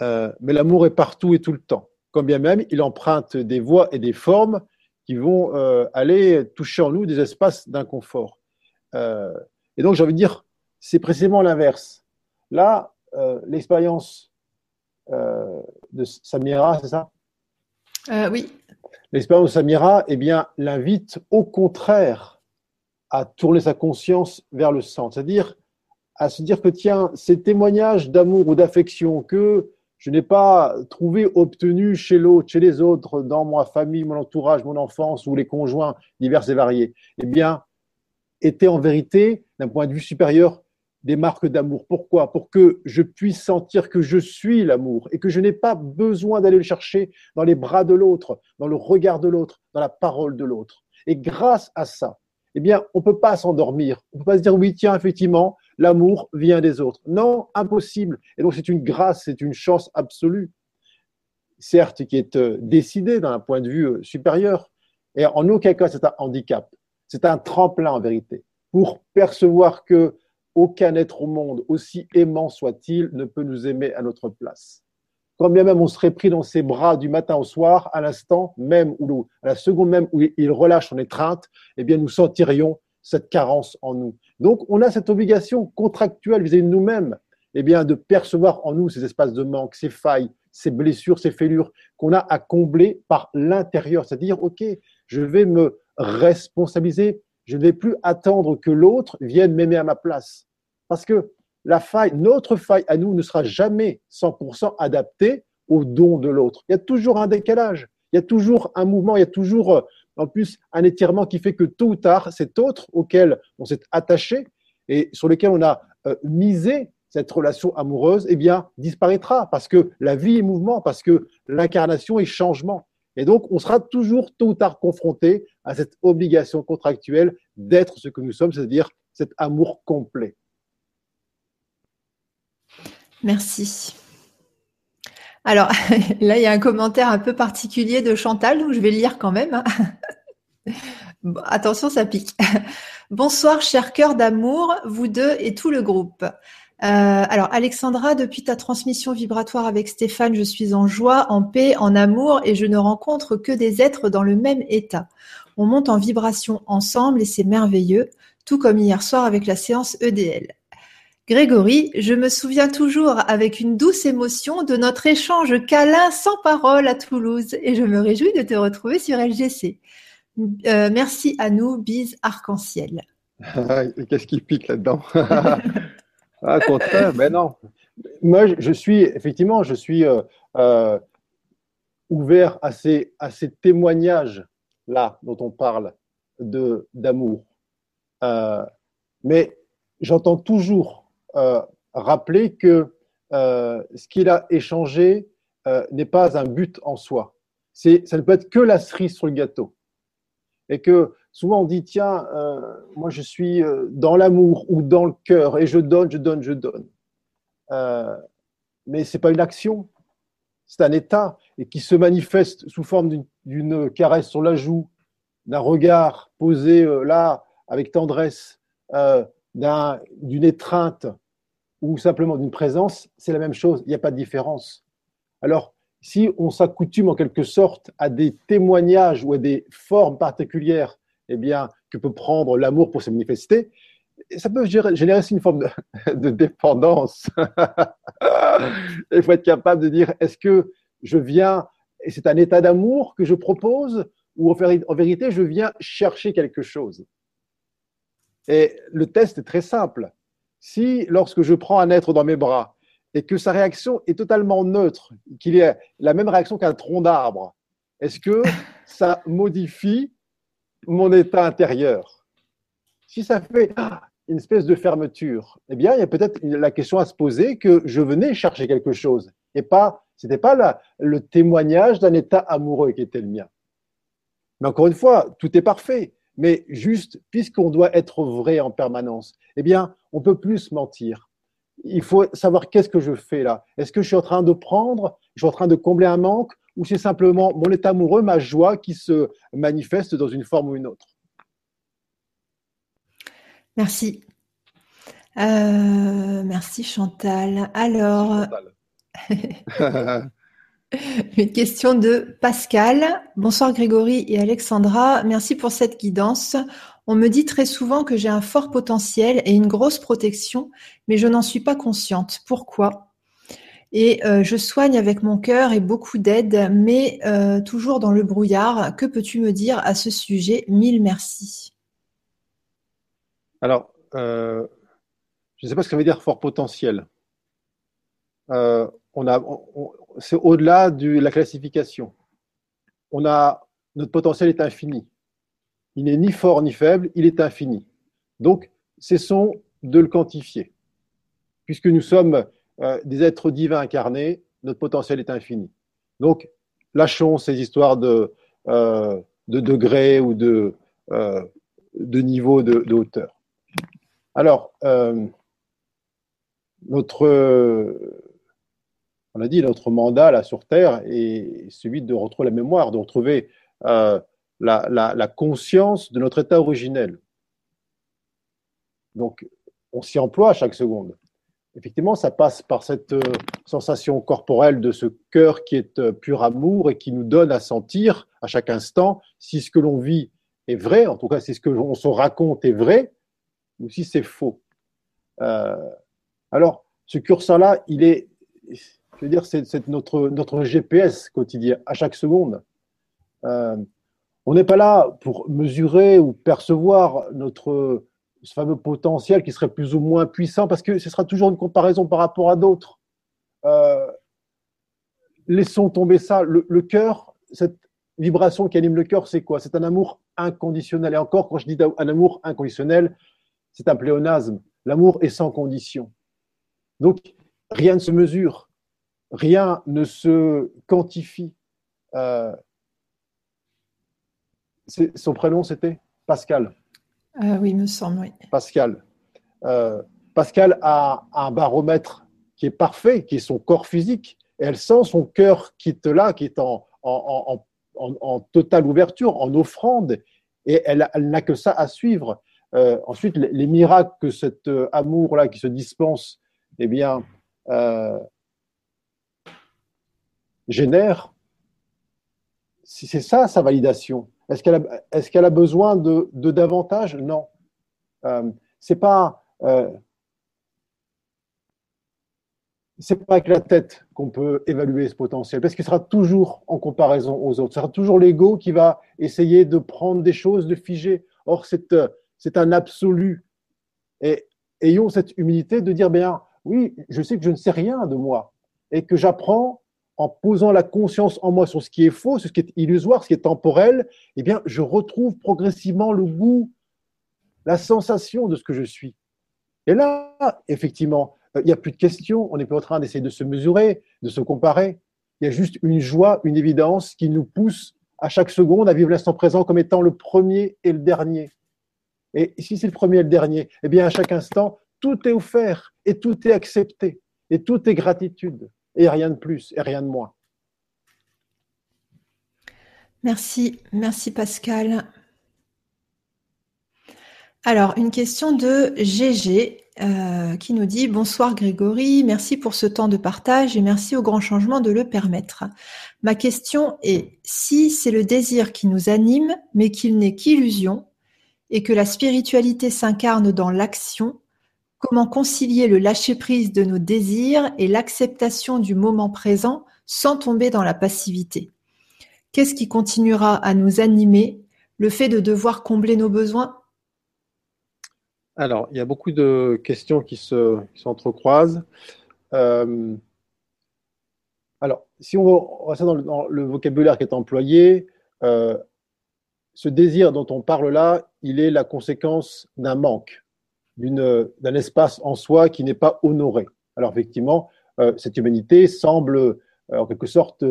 Euh, mais l'amour est partout et tout le temps. Quand bien même, il emprunte des voies et des formes qui vont euh, aller toucher en nous des espaces d'inconfort. et donc, j'ai envie de dire, c'est précisément l'inverse. Là, l'expérience euh, de Samira, c'est ça? Euh, Oui. L'expérience de Samira, eh bien, l'invite au contraire à tourner sa conscience vers le centre, c'est-à-dire à se dire que tiens, ces témoignages d'amour ou d'affection que je n'ai pas trouvé obtenus chez l'autre, chez les autres, dans ma famille, mon entourage, mon enfance ou les conjoints divers et variés, eh bien, étaient en vérité, d'un point de vue supérieur, des marques d'amour. Pourquoi? Pour que je puisse sentir que je suis l'amour et que je n'ai pas besoin d'aller le chercher dans les bras de l'autre, dans le regard de l'autre, dans la parole de l'autre. Et grâce à ça, eh bien, on ne peut pas s'endormir. On ne peut pas se dire, oui, tiens, effectivement, l'amour vient des autres. Non, impossible. Et donc, c'est une grâce, c'est une chance absolue. Certes, qui est euh, décidée d'un point de vue euh, supérieur. Et en aucun cas, c'est un handicap. C'est un tremplin, en vérité, pour percevoir que aucun être au monde, aussi aimant soit-il, ne peut nous aimer à notre place. Quand bien même on serait pris dans ses bras du matin au soir, à l'instant même ou à la seconde même où il relâche son étreinte, eh bien nous sentirions cette carence en nous. Donc on a cette obligation contractuelle vis-à-vis de nous-mêmes, eh bien de percevoir en nous ces espaces de manque, ces failles, ces blessures, ces fêlures qu'on a à combler par l'intérieur, c'est-à-dire ok, je vais me responsabiliser je ne vais plus attendre que l'autre vienne m'aimer à ma place. Parce que la faille, notre faille à nous ne sera jamais 100% adaptée au don de l'autre. Il y a toujours un décalage, il y a toujours un mouvement, il y a toujours euh, en plus un étirement qui fait que tôt ou tard, cet autre auquel on s'est attaché et sur lequel on a euh, misé cette relation amoureuse, eh bien, disparaîtra parce que la vie est mouvement, parce que l'incarnation est changement. Et donc, on sera toujours tôt ou tard confronté à cette obligation contractuelle d'être ce que nous sommes, c'est-à-dire cet amour complet. Merci. Alors, [laughs] là, il y a un commentaire un peu particulier de Chantal, donc je vais le lire quand même. Hein. [laughs] attention, ça pique. [laughs] Bonsoir, cher cœur d'amour, vous deux et tout le groupe. Euh, alors, Alexandra, depuis ta transmission vibratoire avec Stéphane, je suis en joie, en paix, en amour et je ne rencontre que des êtres dans le même état. On monte en vibration ensemble et c'est merveilleux, tout comme hier soir avec la séance EDL. Grégory, je me souviens toujours avec une douce émotion de notre échange câlin sans parole à Toulouse et je me réjouis de te retrouver sur LGC. Euh, merci à nous, bise arc-en-ciel. Qu'est-ce qui pique là-dedans? [laughs] Ah, contraire, mais non. Moi, je suis, effectivement, je suis euh, euh, ouvert à ces, à ces témoignages-là dont on parle d'amour. mais j'entends toujours rappeler que euh, ce qu'il a échangé euh, n'est pas un but en soi. Ça ne peut être que la cerise sur le gâteau. Et que souvent on dit, tiens, moi je suis dans l'amour ou dans le cœur et je donne, je donne, je donne. mais ce n'est pas une action, c'est un état et qui se manifeste sous forme d'une caresse sur la joue, d'un regard posé là avec tendresse, d'une étreinte ou simplement d'une présence, c'est la même chose, il n'y a pas de différence. Alors, si on s'accoutume en quelque sorte à des témoignages ou à des formes particulières eh bien, que peut prendre l'amour pour se manifester, ça peut générer une forme de, [laughs] dépendance. [laughs] Il faut être capable de dire, est-ce que je viens, c'est un état d'amour que je propose, ou en vérité, je viens chercher quelque chose? Et le test est très simple si lorsque je prends un être dans mes bras et que sa réaction est totalement neutre, qu'il ait la même réaction qu'un tronc d'arbre, est-ce que [laughs] ça modifie mon état intérieur? Si ça fait une espèce de fermeture, eh bien, il y a peut-être la question à se poser que je venais chercher quelque chose et pas, c'était pas le témoignage d'un état amoureux qui était le mien. Mais encore une fois, tout est parfait. Mais juste, puisqu'on doit être vrai en permanence, eh bien, on peut plus mentir. Il faut savoir qu'est-ce que je fais là. Est-ce que je suis en train de prendre, je suis en train de combler un manque, ou c'est simplement mon état amoureux, ma joie qui se manifeste dans une forme ou une autre? Merci. Euh, merci Chantal. Alors, Chantal. [laughs] Une question de Pascal. Bonsoir Grégory et Alexandra. Merci pour cette guidance. On me dit très souvent que j'ai un fort potentiel et une grosse protection, mais je n'en suis pas consciente. Pourquoi? Et euh, je soigne avec mon cœur et beaucoup d'aide, mais euh, toujours dans le brouillard. Que peux-tu me dire à ce sujet? Mille merci. Alors, euh, je ne sais pas ce que veut dire fort potentiel. on c'est au-delà de la classification. On a, notre potentiel est infini. Il n'est ni fort ni faible, il est infini. Donc, cessons de le quantifier. Puisque nous sommes euh, des êtres divins incarnés, notre potentiel est infini. Donc, lâchons ces histoires de, euh, de degrés ou de, euh, de niveau de, hauteur. Alors, notre on a dit, notre mandat là sur Terre est celui de retrouver la mémoire, de retrouver euh, la, conscience de notre état originel. Donc, on s'y emploie à chaque seconde. Effectivement, ça passe par cette euh, sensation corporelle de ce cœur qui est euh, pur amour et qui nous donne à sentir à chaque instant si ce que l'on vit est vrai, en tout cas si ce que l'on se raconte est vrai, ou si c'est faux. alors, ce curseur-là, il est, je veux dire, c'est notre, notre GPS quotidien, à chaque seconde. Euh, on n'est pas là pour mesurer ou percevoir notre ce fameux potentiel qui serait plus ou moins puissant, parce que ce sera toujours une comparaison par rapport à d'autres. Euh, laissons tomber ça. Le, cœur, cette vibration qui anime le cœur, c'est quoi? C'est un amour inconditionnel. Et encore, quand je dis un amour inconditionnel, c'est un pléonasme. L'amour est sans condition. Donc, rien ne se mesure rien ne se quantifie. Euh, son prénom, c'était Pascal. Euh, oui, me semble, oui. Pascal. Euh, Pascal a un baromètre qui est parfait, qui est son corps physique, et elle sent son cœur qui est là, qui est en, en, totale ouverture, en offrande, et elle, n'a que ça à suivre. ensuite, les, miracles que cet amour-là qui se dispense, eh bien, génère, c'est ça sa validation. Est-ce qu'elle a, besoin de, davantage? Non. Euh, c'est pas. Euh, c'est pas avec la tête qu'on peut évaluer ce potentiel, parce qu'il sera toujours en comparaison aux autres. Ce sera toujours l'ego qui va essayer de prendre des choses, de figer. Or, c'est, euh, c'est un absolu. Et ayons cette humilité de dire, bien, oui, je sais que je ne sais rien de moi, et que j'apprends en posant la conscience en moi sur ce qui est faux, sur ce qui est illusoire, ce qui est temporel, eh bien, je retrouve progressivement le goût, la sensation de ce que je suis. Et là, effectivement, euh, il n'y a plus de questions, on n'est plus en train d'essayer de se mesurer, de se comparer. Il y a juste une joie, une évidence qui nous pousse à chaque seconde à vivre l'instant présent comme étant le premier et le dernier. Et si c'est le premier et le dernier, eh bien à chaque instant, tout est offert et tout est accepté et tout est gratitude et rien de plus et rien de moins. Merci, merci Pascal. Alors, une question de GG euh, qui nous dit Bonsoir Grégory, merci pour ce temps de partage et merci au grand changement de le permettre. Ma question est si c'est le désir qui nous anime, mais qu'il n'est qu'illusion, et que la spiritualité s'incarne dans l'action, comment concilier le lâcher-prise de nos désirs et l'acceptation du moment présent sans tomber dans la passivité. Qu'est-ce qui continuera à nous animer? Le fait de devoir combler nos besoins? Alors, il y a beaucoup de questions qui s'entrecroisent. Euh, alors, si on reste dans, dans le, vocabulaire qui est employé, euh, ce désir dont on parle là, il est la conséquence d'un manque, d'un espace en soi qui n'est pas honoré. Alors, effectivement, euh, cette humanité semble en quelque sorte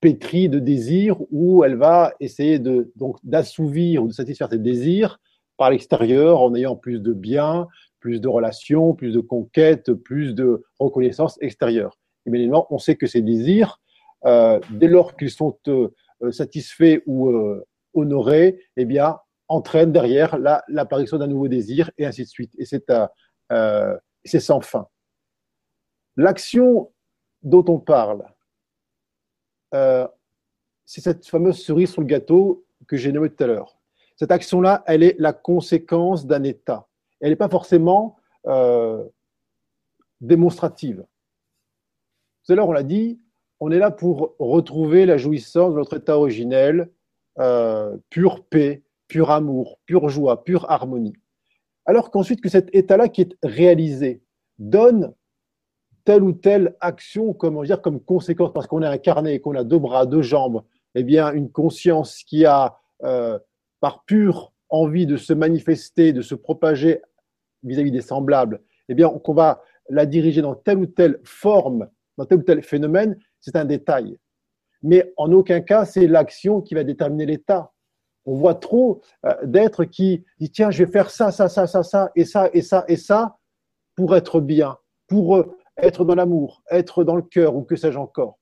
pétrie de désirs où elle va essayer de, donc d'assouvir ou de satisfaire ses désirs par l'extérieur en ayant plus de biens, plus de relations, plus de conquêtes, plus de reconnaissance extérieure. Évidemment, on sait que ces désirs, euh, dès lors qu'ils sont euh, satisfaits ou euh, honorés, eh bien, entraînent derrière l'apparition d'un nouveau désir et ainsi de suite. Et c'est c'est sans fin. L'action dont on parle, c'est cette fameuse cerise sur le gâteau que j'ai nommée tout à l'heure. Cette action-là, elle est la conséquence d'un état. Elle n'est pas forcément euh, démonstrative. Tout à l'heure, on l'a dit, on est là pour retrouver la jouissance de notre état originel, euh, pure paix, pur amour, pure joie, pure harmonie. Alors qu'ensuite, que cet état-là qui est réalisé donne telle ou telle action, comment dire, comme conséquence, parce qu'on est incarné, qu'on a deux bras, deux jambes, eh bien, une conscience qui a euh, par pure envie de se manifester, de se propager vis-à-vis des semblables, eh bien, qu'on va la diriger dans telle ou telle forme, dans tel ou tel phénomène, c'est un détail. Mais en aucun cas, c'est l'action qui va déterminer l'état. On voit trop euh, d'êtres qui disent tiens, je vais faire ça, ça, ça, ça, ça, et ça, et ça, et ça, pour être bien, pour euh, être dans l'amour, être dans le cœur, ou que sais-je encore.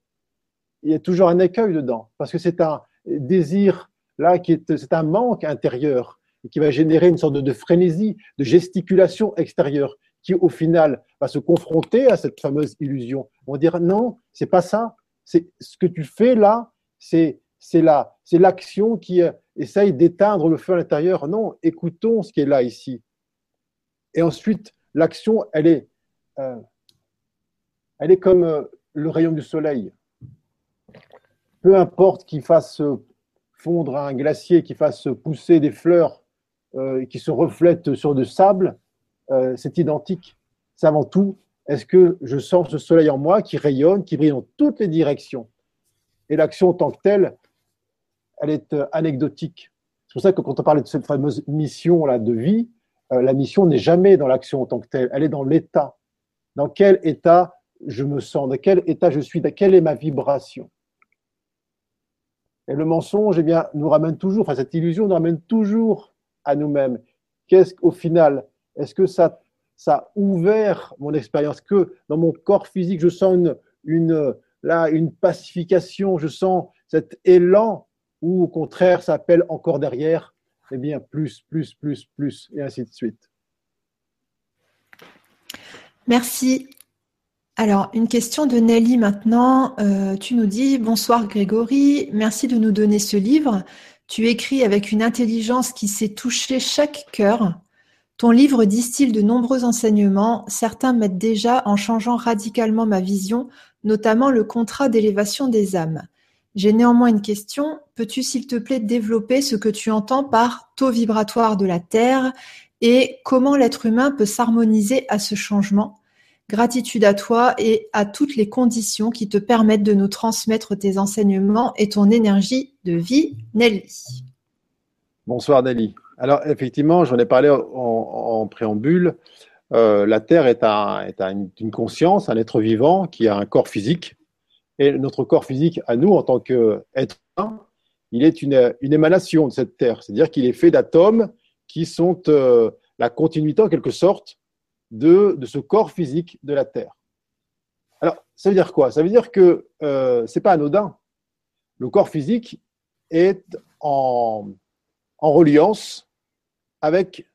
Il y a toujours un écueil dedans, parce que c'est un désir là, qui est, c'est un manque intérieur qui va générer une sorte de, frénésie, de gesticulation extérieure, qui au final va se confronter à cette fameuse illusion. On va dire non, c'est pas ça. C'est ce que tu fais là, c'est c'est c'est l'action qui euh, essaye d'éteindre le feu à l'intérieur. Non, écoutons ce qui est là ici. Et ensuite, l'action, elle est, euh, elle est comme euh, le rayon du soleil. Peu importe qu'il fasse fondre un glacier qui fasse pousser des fleurs euh, qui se reflètent sur du sable, euh, c'est identique. C'est avant tout, est-ce que je sens ce soleil en moi qui rayonne, qui brille dans toutes les directions? Et l'action en tant que telle, elle est euh, anecdotique. C'est pour ça que quand on parle de cette fameuse mission-là de vie, la mission n'est jamais dans l'action en tant que telle, elle est dans l'état. Dans quel état je me sens, dans quel état je suis, dans quelle est ma vibration? Et le mensonge, eh bien, nous ramène toujours, enfin, cette illusion nous ramène toujours à nous-mêmes. Qu'est-ce qu'au final, est-ce que ça, ça a ouvert mon expérience? Que dans mon corps physique, je sens là, une pacification, je sens cet élan, ou au contraire, ça appelle encore derrière, eh bien, plus, plus, plus, plus, et ainsi de suite. Merci. Alors, une question de Nelly maintenant. Euh, tu nous dis Bonsoir Grégory, merci de nous donner ce livre. Tu écris avec une intelligence qui sait toucher chaque cœur. Ton livre distille de nombreux enseignements, certains mettent déjà en changeant radicalement ma vision, notamment le contrat d'élévation des âmes. J'ai néanmoins une question. Peux-tu, s'il te plaît, développer ce que tu entends par taux vibratoire de la Terre et comment l'être humain peut s'harmoniser à ce changement? Gratitude à toi et à toutes les conditions qui te permettent de nous transmettre tes enseignements et ton énergie de vie, Nelly. Bonsoir Nelly. Alors effectivement, j'en ai parlé en, préambule. Euh, la Terre est, une conscience, un être vivant qui a un corps physique. Et notre corps physique, à nous, en tant qu'être humain, il est une, émanation de cette Terre. C'est-à-dire qu'il est fait d'atomes qui sont euh, la continuité, en quelque sorte, de, ce corps physique de la Terre. Alors, ça veut dire quoi? Ça veut dire que euh, ce n'est pas anodin. Le corps physique est en, en reliance avec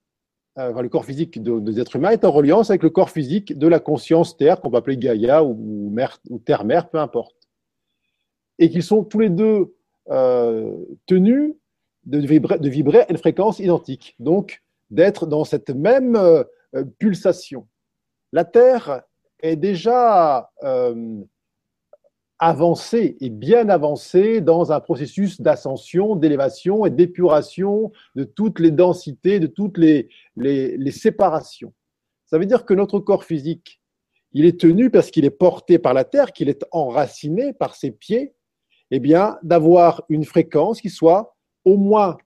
euh, le corps physique des êtres humains est en reliance avec le corps physique de la conscience Terre, qu'on peut appeler Gaïa ou, Terre-Mère, peu importe. Et qu'ils sont tous les deux tenus de vibrer, à une fréquence identique. Donc, d'être dans cette même euh, pulsation. La Terre est déjà avancé et bien avancé dans un processus d'ascension, d'élévation et d'épuration de toutes les densités, de toutes les, les, séparations. Ça veut dire que notre corps physique, il est tenu parce qu'il est porté par la terre, qu'il est enraciné par ses pieds, eh bien, d'avoir une fréquence qui soit au moins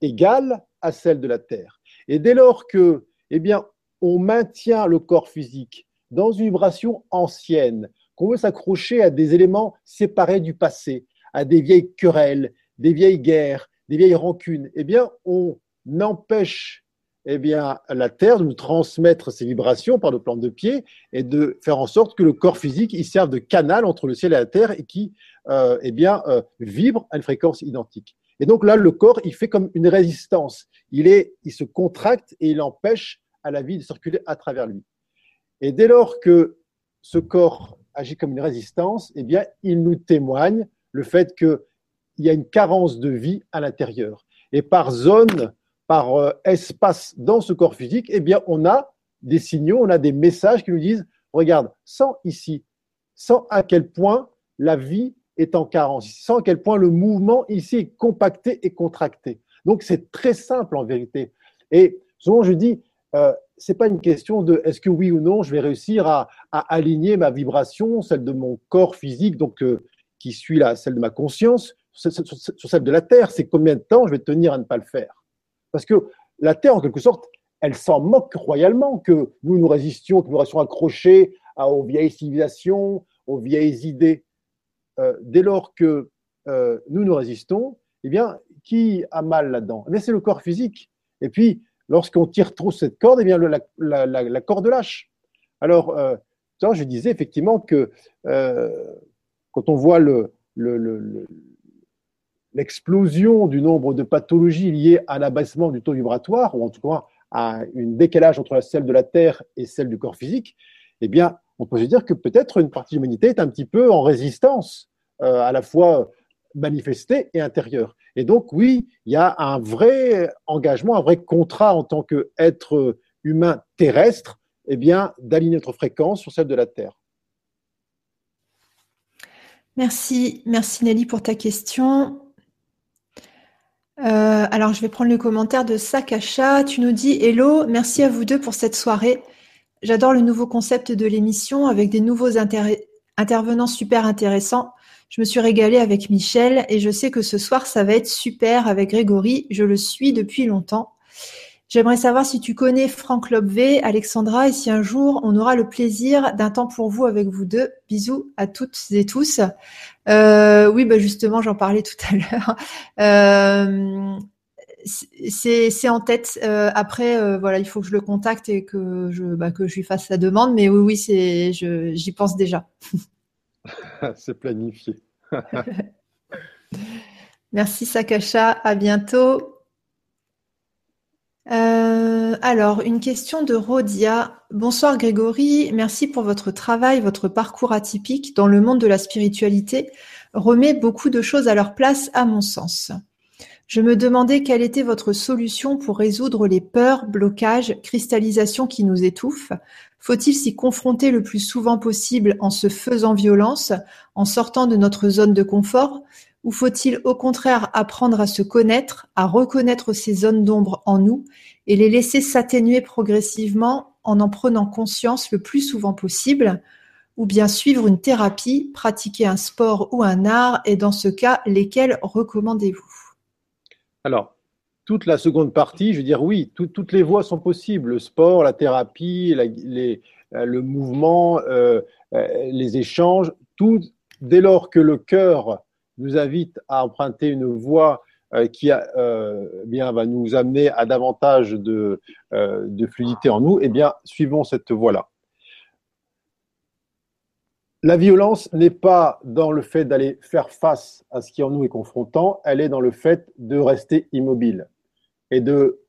égale à celle de la terre. Et dès lors que, eh bien, on maintient le corps physique dans une vibration ancienne, qu'on veut s'accrocher à des éléments séparés du passé, à des vieilles querelles, des vieilles guerres, des vieilles rancunes, eh bien, on empêche eh bien, la Terre nous transmettre ces vibrations par le plan de pied et de faire en sorte que le corps physique il serve de canal entre le ciel et la Terre et qui euh, eh bien, euh, vibre à une fréquence identique. Et donc là, le corps, il fait comme une résistance. Il, est, il se contracte et il empêche à la vie de circuler à travers lui. Et dès lors que ce corps agit comme une résistance, eh bien, il nous témoigne le fait qu'il y a une carence de vie à l'intérieur. Et par zone, par euh, espace dans ce corps physique, eh bien, on a des signaux, on a des messages qui nous disent, regarde, sans ici, sans à quel point la vie est en carence, sans à quel point le mouvement ici est compacté et contracté. Donc, c'est très simple en vérité. Et souvent, je dis, euh, c'est pas une question de est-ce que oui ou non je vais réussir à, aligner ma vibration, celle de mon corps physique, donc euh, qui suit la, celle de ma conscience, sur, celle de la Terre. C'est combien de temps je vais tenir à ne pas le faire? Parce que la Terre, en quelque sorte, elle s'en moque royalement que nous nous résistions, que nous restions accrochés aux vieilles civilisations, aux vieilles idées. Euh, dès lors que euh, nous nous résistons, eh bien, qui a mal là-dedans? Eh C'est le corps physique. Et puis, lorsqu'on tire trop cette corde, eh bien, la, corde lâche. Alors, euh, je disais effectivement que quand on voit l'explosion du nombre de pathologies liées à l'abaissement du taux vibratoire, ou en tout cas à un décalage entre celle de la Terre et celle du corps physique, eh bien, on peut se dire que peut-être une partie de l'humanité est un petit peu en résistance, euh, à la fois manifestée et intérieure. Et donc, oui, il y a un vrai engagement, un vrai contrat en tant qu'être humain terrestre, eh bien, d'aligner notre fréquence sur celle de la Terre. Merci, merci Nelly pour ta question. Euh, alors, je vais prendre le commentaire de Sakasha. Tu nous dis Hello, merci à vous deux pour cette soirée. J'adore le nouveau concept de l'émission avec des nouveaux intervenants super intéressants. Je me suis régalée avec Michel et je sais que ce soir, ça va être super avec Grégory. Je le suis depuis longtemps. J'aimerais savoir si tu connais Franck Lobvé, Alexandra, et si un jour on aura le plaisir d'un temps pour vous avec vous deux. Bisous à toutes et tous. Euh, oui, bah justement, j'en parlais tout à [laughs] l'heure. Euh, c'est en tête. Euh, après, voilà, il faut que je le contacte et que je, bah, que je lui fasse sa demande. Mais oui, oui, c'est, j'y pense déjà. [laughs] C'est planifié. [laughs] Merci Sakasha, à bientôt. Euh, alors, une question de Rodia. Bonsoir Grégory, merci pour votre travail, votre parcours atypique dans le monde de la spiritualité remet beaucoup de choses à leur place à mon sens. Je me demandais quelle était votre solution pour résoudre les peurs, blocages, cristallisations qui nous étouffent. Faut-il s'y confronter le plus souvent possible en se faisant violence, en sortant de notre zone de confort? Ou faut-il au contraire apprendre à se connaître, à reconnaître ces zones d'ombre en nous et les laisser s'atténuer progressivement en en prenant conscience le plus souvent possible? Ou bien suivre une thérapie, pratiquer un sport ou un art et dans ce cas, lesquels recommandez-vous? Alors, toute la seconde partie, je veux dire oui, toutes les voies sont possibles, le sport, la thérapie, euh, le mouvement, euh, euh, les échanges, tout dès lors que le cœur nous invite à emprunter une voie euh, qui euh, bien, va nous amener à davantage de, euh, de fluidité en nous, eh bien, suivons cette voie-là. La violence n'est pas dans le fait d'aller faire face à ce qui en nous est confrontant, elle est dans le fait de rester immobile et de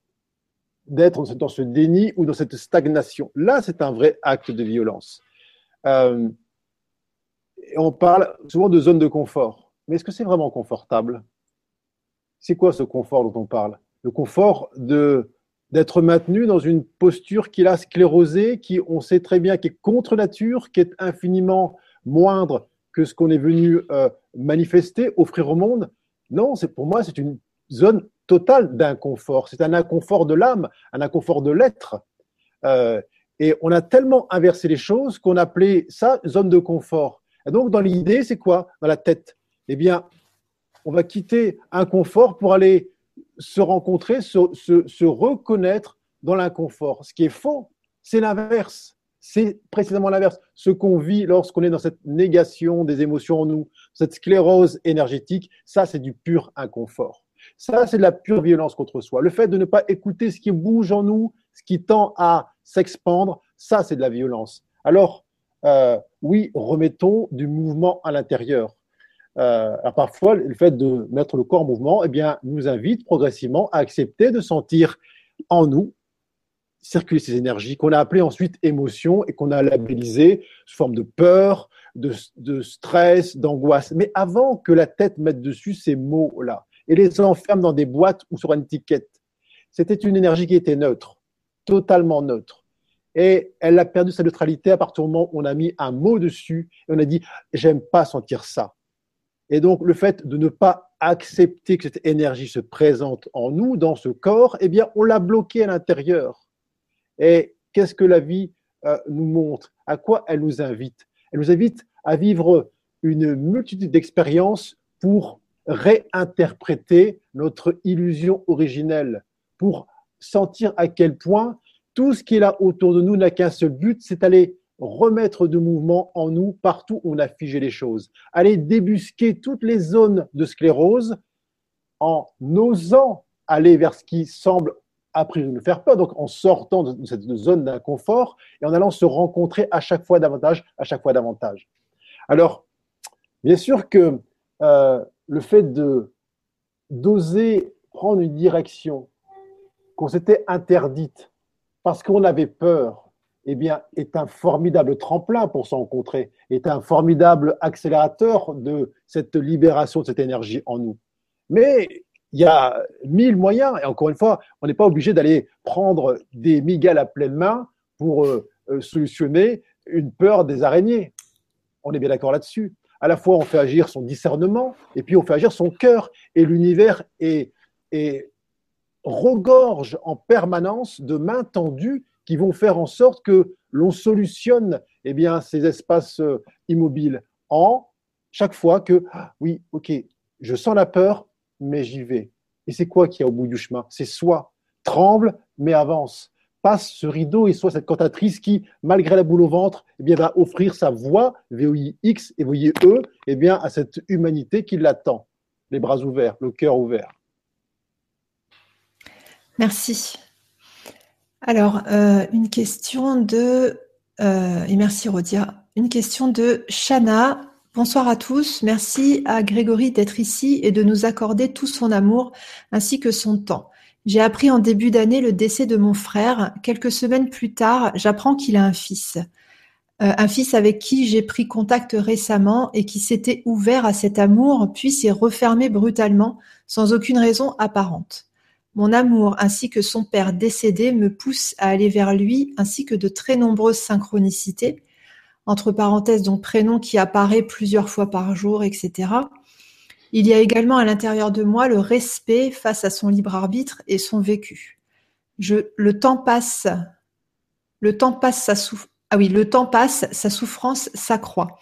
d'être dans ce déni ou dans cette stagnation. Là, c'est un vrai acte de violence. on parle souvent de zone de confort. Mais est-ce que c'est vraiment confortable? C'est quoi ce confort dont on parle? Le confort de d'être maintenu dans une posture qui a sclérosé, qui on sait très bien qui est contre nature, qui est infiniment moindre que ce qu'on est venu euh, manifester, offrir au monde? Non, c'est pour moi c'est une zone totale d'inconfort. C'est un inconfort de l'âme, un inconfort de l'être. Euh, et on a tellement inversé les choses qu'on appelait ça zone de confort. Et donc dans l'idée, c'est quoi? Dans la tête, eh bien, on va quitter un confort pour aller se rencontrer, se, reconnaître dans l'inconfort. Ce qui est faux, c'est l'inverse. C'est précisément l'inverse. Ce qu'on vit lorsqu'on est dans cette négation des émotions en nous, cette sclérose énergétique, ça, c'est du pur inconfort. Ça, c'est de la pure violence contre soi. Le fait de ne pas écouter ce qui bouge en nous, ce qui tend à s'expandre, ça, c'est de la violence. Alors, euh, oui, remettons du mouvement à l'intérieur. Euh, parfois, le fait de mettre le corps en mouvement eh bien, nous invite progressivement à accepter de sentir en nous circuler ces énergies qu'on a appelées ensuite émotions et qu'on a labellisées sous forme de peur, de, de stress, d'angoisse. Mais avant que la tête mette dessus ces mots-là et les enferme dans des boîtes ou sur une étiquette, c'était une énergie qui était neutre, totalement neutre. Et elle a perdu sa neutralité à partir du moment où on a mis un mot dessus et on a dit j'aime pas sentir ça. Et donc, le fait de ne pas accepter que cette énergie se présente en nous, dans ce corps, eh bien, on l'a bloqué à l'intérieur. Et qu'est-ce que la vie euh, nous montre? À quoi elle nous invite? Elle nous invite à vivre une multitude d'expériences pour réinterpréter notre illusion originelle, pour sentir à quel point tout ce qui est là autour de nous n'a qu'un seul but, c'est d'aller remettre de mouvement en nous partout où on a figé les choses. Aller débusquer toutes les zones de sclérose en osant aller vers ce qui semble a priori nous faire peur, donc en sortant de cette zone d'inconfort et en allant se rencontrer à chaque fois davantage, à chaque fois davantage. Alors, bien sûr que euh, le fait de d'oser prendre une direction qu'on s'était interdite parce qu'on avait peur, eh bien, est un formidable tremplin pour se rencontrer, est un formidable accélérateur de cette libération de cette énergie en nous. Mais il y a mille moyens, et encore une fois, on n'est pas obligé d'aller prendre des migales à pleine main pour euh, euh, solutionner une peur des araignées. On est bien d'accord là-dessus. À la fois, on fait agir son discernement, et puis on fait agir son cœur, et l'univers est, est regorge en permanence de mains tendues qui vont faire en sorte que l'on solutionne eh bien, ces espaces euh, immobiles en chaque fois que, ah, oui, ok, je sens la peur, mais j'y vais. Et c'est quoi qui y a au bout du chemin? C'est soit tremble, mais avance. Passe ce rideau et soit cette cantatrice qui, malgré la boule au ventre, eh bien, va offrir sa voix, VOIX et voyez E, eh bien, à cette humanité qui l'attend. Les bras ouverts, le cœur ouvert. Merci. Alors, euh, une question de, euh, et merci Rodia, une question de Shana. Bonsoir à tous. Merci à Grégory d'être ici et de nous accorder tout son amour ainsi que son temps. J'ai appris en début d'année le décès de mon frère. Quelques semaines plus tard, j'apprends qu'il a un fils. Euh, un fils avec qui j'ai pris contact récemment et qui s'était ouvert à cet amour, puis s'est refermé brutalement, sans aucune raison apparente. Mon amour ainsi que son père décédé me poussent à aller vers lui, ainsi que de très nombreuses synchronicités, entre parenthèses donc prénom qui apparaît plusieurs fois par jour, etc. Il y a également à l'intérieur de moi le respect face à son libre arbitre et son vécu. Je, le temps passe, le temps passe sa souffrance ah oui, le temps passe, sa souffrance s'accroît.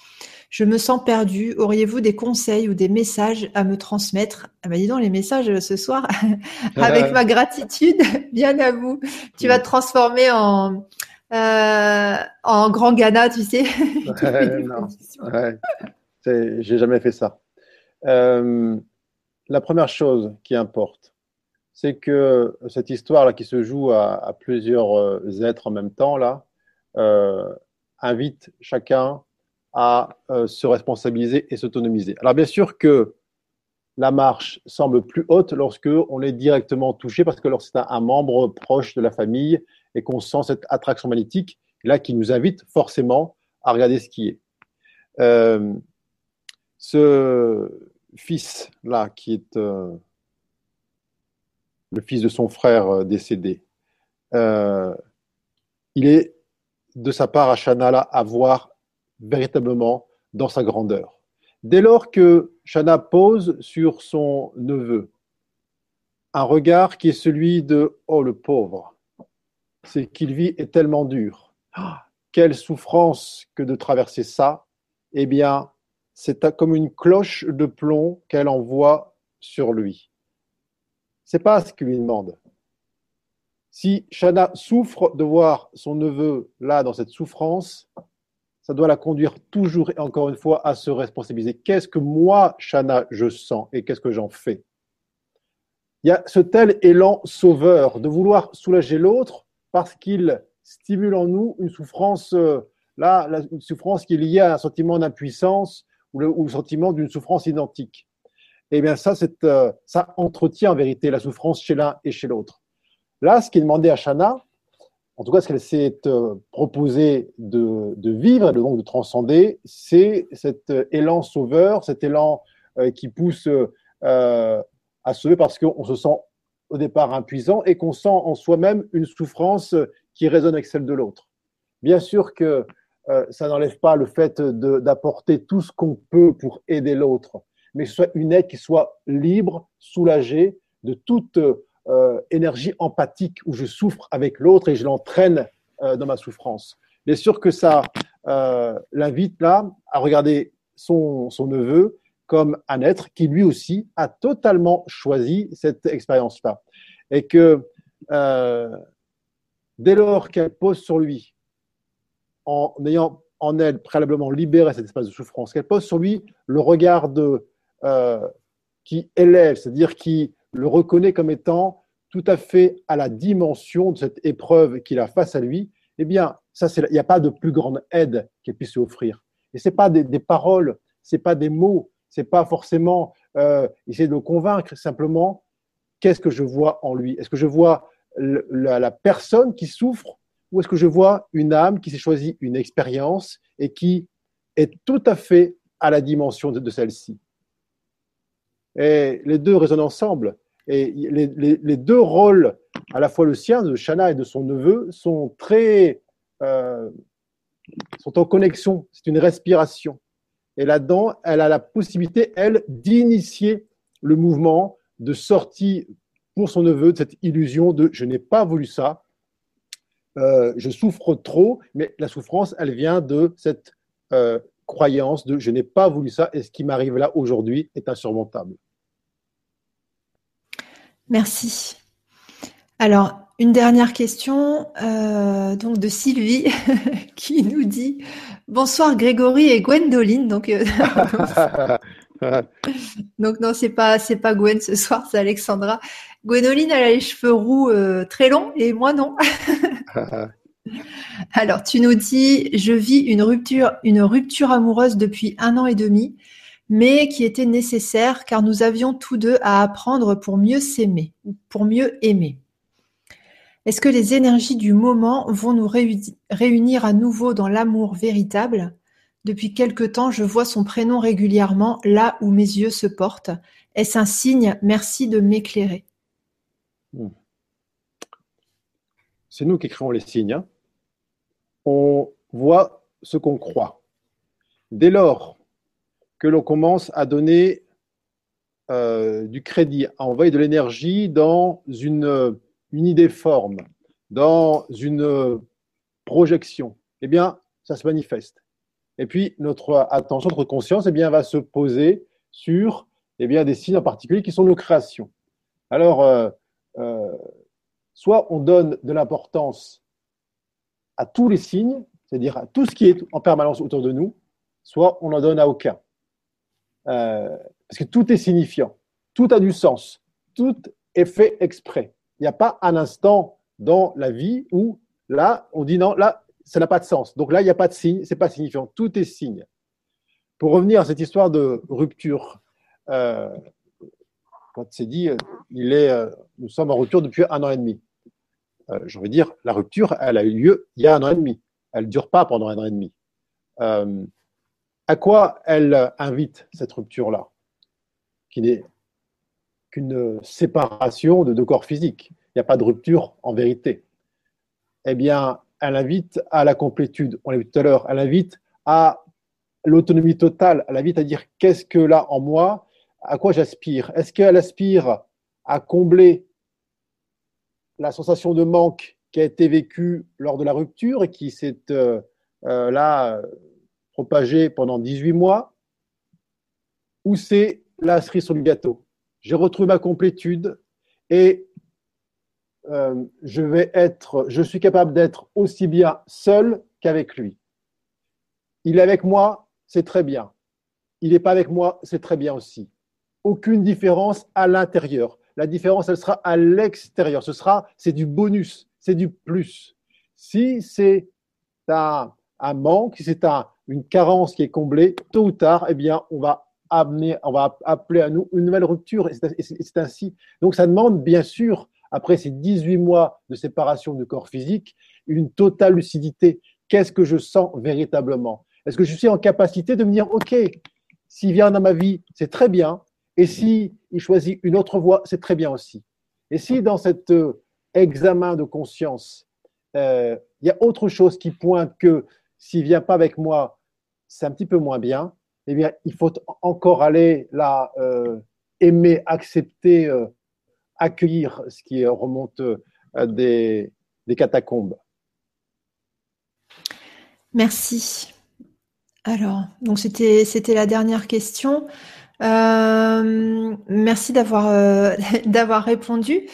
Je me sens perdue. Auriez-vous des conseils ou des messages à me transmettre? Ah bah dis donc les messages euh, ce soir [laughs] avec ma gratitude, [laughs] bien à vous. Tu vas te transformer en euh, en grand Ghana, tu sais. [laughs] ouais, J'ai jamais fait ça. Euh, la première chose qui importe, c'est que cette histoire là qui se joue à, à plusieurs êtres en même temps là, invite chacun à euh, se responsabiliser et s'autonomiser. Alors bien sûr que la marche semble plus haute lorsque on est directement touché parce que lorsque c'est un, membre proche de la famille et qu'on sent cette attraction magnétique, là qui nous invite forcément à regarder ce qui est. Euh, ce fils là qui est le fils de son frère décédé, il est de sa part à Shana à voir véritablement dans sa grandeur. Dès lors que Shana pose sur son neveu un regard qui est celui de Oh le pauvre, c'est qu'il vit est tellement dur. Ah, quelle souffrance que de traverser ça. Eh bien, c'est comme une cloche de plomb qu'elle envoie sur lui. C'est pas ce qu'il lui demande. Si Shana souffre de voir son neveu là dans cette souffrance, ça doit la conduire toujours et encore une fois à se responsabiliser. Qu'est-ce que moi, Shana, je sens et qu'est-ce que j'en fais? Il y a ce tel élan sauveur de vouloir soulager l'autre parce qu'il stimule en nous une souffrance, euh, là, une souffrance qui est liée à un sentiment d'impuissance ou le, sentiment d'une souffrance identique. Eh bien, ça, euh, ça entretient en vérité la souffrance chez l'un et chez l'autre. Là, ce qui est demandé à Shana, en tout cas ce qu'elle s'est euh, proposée de, vivre et donc de transcender, c'est cet euh, élan sauveur, cet élan euh, qui pousse à sauver parce qu'on se sent au départ impuissant et qu'on sent en soi-même une souffrance qui résonne avec celle de l'autre. Bien sûr que ça n'enlève pas le fait d'apporter tout ce qu'on peut pour aider l'autre, mais que ce soit une aide qui soit libre, soulagée de toute euh, énergie empathique où je souffre avec l'autre et je l'entraîne euh, dans ma souffrance. Bien sûr que ça euh, l'invite là à regarder son, neveu comme un être qui lui aussi a totalement choisi cette expérience-là. Et que dès lors qu'elle pose sur lui, en ayant en elle préalablement libéré cet espace de souffrance, qu'elle pose sur lui le regard qui élève, c'est-à-dire qui le reconnaît comme étant tout à fait à la dimension de cette épreuve qu'il a face à lui, eh bien, ça, il n'y a pas de plus grande aide qu'il puisse offrir. Et c'est pas des, paroles, c'est pas des mots, c'est pas forcément euh, essayer de le convaincre, simplement, qu'est-ce que je vois en lui? Est-ce que je vois la, personne qui souffre ou est-ce que je vois une âme qui s'est choisie une expérience et qui est tout à fait à la dimension de celle-ci? Et les deux résonnent ensemble. Et les, deux rôles, à la fois le sien, de Shana et de son neveu, sont très. Euh, sont en connexion. C'est une respiration. Et là-dedans, elle a la possibilité, elle, d'initier le mouvement de sortie pour son neveu de cette illusion de je n'ai pas voulu ça, euh, je souffre trop, mais la souffrance, elle vient de cette euh, croyance de je n'ai pas voulu ça et ce qui m'arrive là aujourd'hui est insurmontable. Merci. Alors, une dernière question euh, donc de Sylvie [laughs] qui nous dit bonsoir Grégory et Gwendoline. Donc, euh, [laughs] donc non, c'est pas c'est pas Gwen ce soir, c'est Alexandra. Gwendoline elle a les cheveux roux euh, très longs et moi non. [laughs] Alors, tu nous dis je vis une rupture une rupture amoureuse depuis un an et demi mais qui était nécessaire car nous avions tous deux à apprendre pour mieux s'aimer, pour mieux aimer. Est-ce que les énergies du moment vont nous réunir à nouveau dans l'amour véritable? Depuis quelque temps, je vois son prénom régulièrement là où mes yeux se portent. Est-ce un signe? Merci de m'éclairer. Hmm. C'est nous qui créons les signes. Hein. On voit ce qu'on croit. Dès lors que l'on commence à donner euh, du crédit, à envoyer de l'énergie dans une une idée forme, dans une projection, eh bien, ça se manifeste. Et puis, notre attention, notre conscience, eh bien, va se poser sur eh bien, des signes en particulier qui sont nos créations. Alors, euh, euh, soit on donne de l'importance à tous les signes, c'est-à-dire à tout ce qui est en permanence autour de nous, soit on n'en donne à aucun. Euh, parce que tout est signifiant, tout a du sens, tout est fait exprès. Il n'y a pas un instant dans la vie où là, on dit non, là, ça n'a pas de sens. Donc là, il n'y a pas de signe, c'est pas signifiant. Tout est signe. Pour revenir à cette histoire de rupture, euh, quand c'est dit, il est, euh, nous sommes en rupture depuis un an et demi. Euh, envie de dire, la rupture, elle a eu lieu il y a un an et demi. Elle ne dure pas pendant un an et demi. À quoi elle invite cette rupture-là, qui n'est qu'une séparation de deux corps physiques. Il n'y a pas de rupture en vérité. Eh bien, elle invite à la complétude. On l'a vu tout à l'heure. Elle invite à l'autonomie totale. Elle invite à dire qu'est-ce que là en moi, à quoi j'aspire? Est-ce qu'elle aspire à combler la sensation de manque qui a été vécue lors de la rupture et qui s'est euh, euh, là propagée pendant 18 mois Ou c'est la cerise sur le gâteau j'ai retrouvé ma complétude et euh, je vais être, je suis capable d'être aussi bien seul qu'avec lui. Il est avec moi, c'est très bien. Il n'est pas avec moi, c'est très bien aussi. Aucune différence à l'intérieur. La différence, elle sera à l'extérieur. Ce sera, c'est du bonus, c'est du plus. Si c'est un, manque, c'est un, une carence qui est comblée, tôt ou tard, eh bien, on va on va appeler à nous une nouvelle rupture. Et c'est ainsi. Donc, ça demande, bien sûr, après ces 18 mois de séparation du corps physique, une totale lucidité. Qu'est-ce que je sens véritablement? Est-ce que je suis en capacité de me dire, OK, s'il vient dans ma vie, c'est très bien. Et si il choisit une autre voie, c'est très bien aussi. Et si dans cet euh, examen de conscience, euh, il y a autre chose qui pointe que s'il vient pas avec moi, c'est un petit peu moins bien, eh bien, il faut encore aller là, euh, aimer, accepter, euh, accueillir ce qui remonte euh, des, catacombes. Merci. Alors, donc c'était c'était la dernière question. merci d'avoir [laughs] répondu.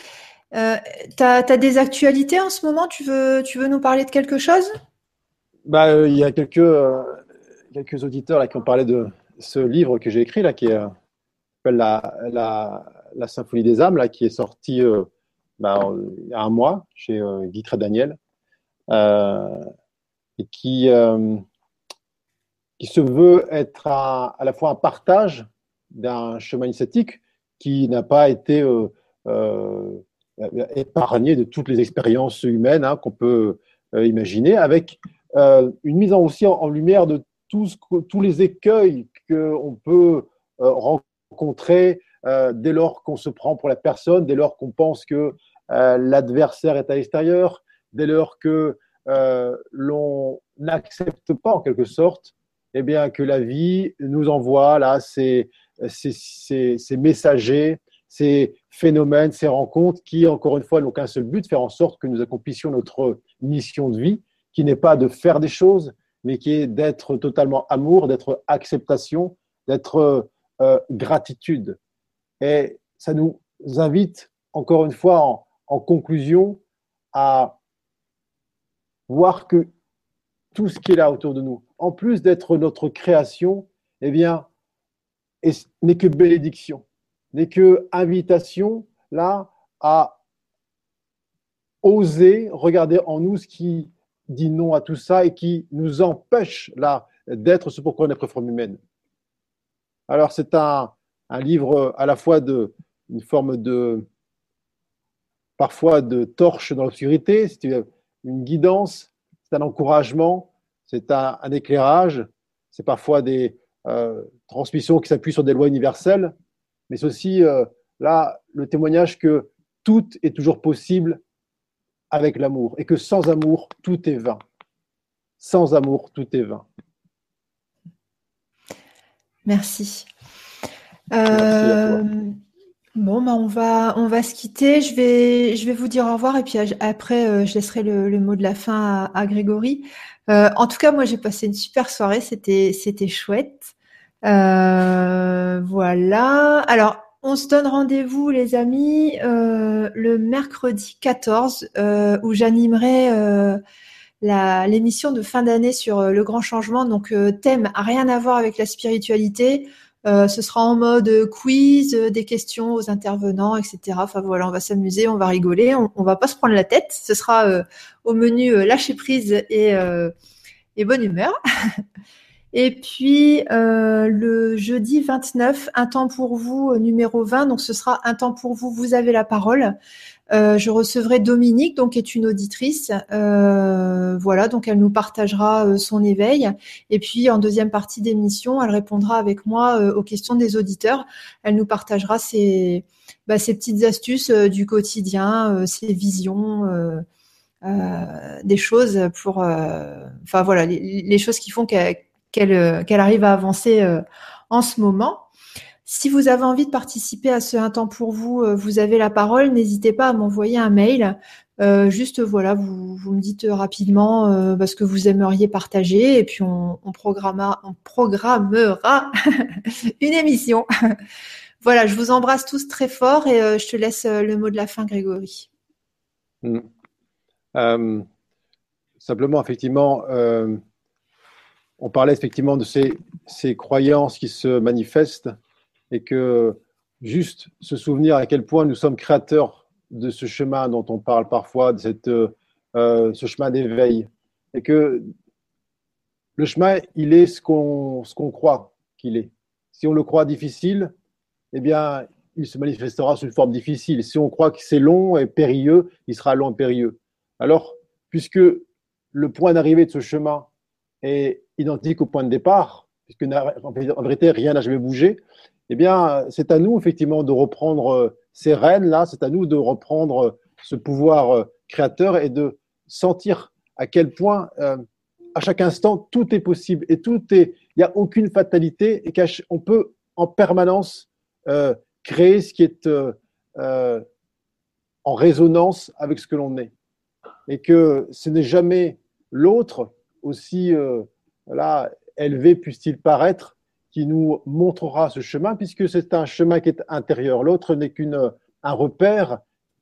tu as, des actualités en ce moment? Tu veux nous parler de quelque chose? Bah, Il y a quelques, quelques auditeurs là, qui ont parlé de ce livre que j'ai écrit, là, qui euh, s'appelle la, la, la, Symphonie des âmes, là, qui est sorti euh, bah, il y a un mois chez euh, Guy Daniel, et qui, qui se veut être à, à, la fois un partage d'un chemin initiatique qui n'a pas été épargné de toutes les expériences humaines hein, qu'on peut imaginer, avec une mise en, aussi en lumière de tous, tous les écueils qu'on peut euh, rencontrer euh, dès lors qu'on se prend pour la personne, dès lors qu'on pense que euh, l'adversaire est à l'extérieur, dès lors que l'on n'accepte pas en quelque sorte eh bien, que la vie nous envoie là ces, ces, ces, ces, messagers, ces phénomènes, ces rencontres qui, encore une fois, n'ont qu'un seul but, faire en sorte que nous accomplissions notre mission de vie, qui n'est pas de faire des choses, mais qui est d'être totalement amour, d'être acceptation, d'être euh, gratitude. Et ça nous invite, encore une fois, en, conclusion, à voir que tout ce qui est là autour de nous, en plus d'être notre création, eh bien, n'est que bénédiction, n'est que invitation, là, à oser regarder en nous ce qui dit non à tout ça et qui nous empêche là d'être ce pourquoi on est notre forme humaine. Alors c'est un, un, livre à la fois de une forme de parfois de torche dans l'obscurité, c'est une guidance, c'est un encouragement, c'est un, éclairage, c'est parfois des euh, transmissions qui s'appuient sur des lois universelles, mais c'est aussi euh, là le témoignage que tout est toujours possible avec l'amour et que sans amour, tout est vain. Sans amour, tout est vain. Merci. Euh, bon, bah on va on va se quitter. Je vais je vais vous dire au revoir et puis après euh, je laisserai le, mot de la fin à, Grégory. Euh, en tout cas, moi j'ai passé une super soirée. C'était c'était chouette. voilà. Alors on se donne rendez-vous, les amis, le mercredi 14 où j'animerai l'émission de fin d'année sur le grand changement. Donc thème rien à voir avec la spiritualité. Euh, ce sera en mode quiz, euh, des questions aux intervenants, etc. Enfin voilà, on va s'amuser, on va rigoler, on, on, va pas se prendre la tête. Ce sera euh, au menu lâcher prise et bonne humeur. [laughs] et puis le jeudi 29, un temps pour vous numéro 20. Donc ce sera un temps pour vous. Vous avez la parole. Euh, je recevrai Dominique, donc qui est une auditrice. Euh, voilà, donc elle nous partagera euh, son éveil. Et puis en deuxième partie d'émission, elle répondra avec moi aux questions des auditeurs. Elle nous partagera ses, bah, ses petites astuces du quotidien, ses visions. des choses pour, enfin voilà, les, choses qui font qu'elle qu'elle arrive à avancer en ce moment. Si vous avez envie de participer à ce Un temps pour vous, euh, vous avez la parole, n'hésitez pas à m'envoyer un mail. Euh, juste voilà, vous, vous me dites rapidement euh, ce que vous aimeriez partager et puis on, programmera, on programmera [laughs] une émission. [laughs] voilà, je vous embrasse tous très fort et euh, je te laisse le mot de la fin, Grégory. Mm. simplement, effectivement, on parlait effectivement de ces, ces croyances qui se manifestent et que juste se souvenir à quel point nous sommes créateurs de ce chemin dont on parle parfois, de cette, euh, ce chemin d'éveil, et que le chemin, il est ce qu'on ce qu'on croit qu'il est. Si on le croit difficile, eh bien, il se manifestera sous une forme difficile. Si on croit que c'est long et périlleux, il sera long et périlleux. Alors, puisque le point d'arrivée de ce chemin est identique au point de départ, puisque en vérité rien n'a jamais bougé, eh bien, c'est à nous, effectivement, de reprendre euh, ces rênes-là, c'est à nous de reprendre euh, ce pouvoir euh, créateur et de sentir à quel point, à chaque instant, tout est possible et tout est, il n'y a aucune fatalité et qu'on peut en permanence créer ce qui est en résonance avec ce que l'on est. Et que ce n'est jamais l'autre, aussi là, élevé puisse-t-il paraître, qui nous montrera ce chemin, puisque c'est un chemin qui est intérieur. L'autre n'est qu'un repère,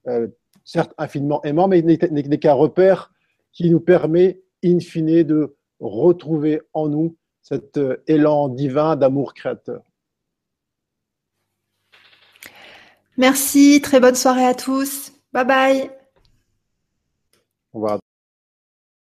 euh, certes infiniment aimant, mais n'est qu'un repère qui nous permet, in fine, de retrouver en nous cet euh, élan divin d'amour créateur. Merci, très bonne soirée à tous. Bye bye. Au revoir.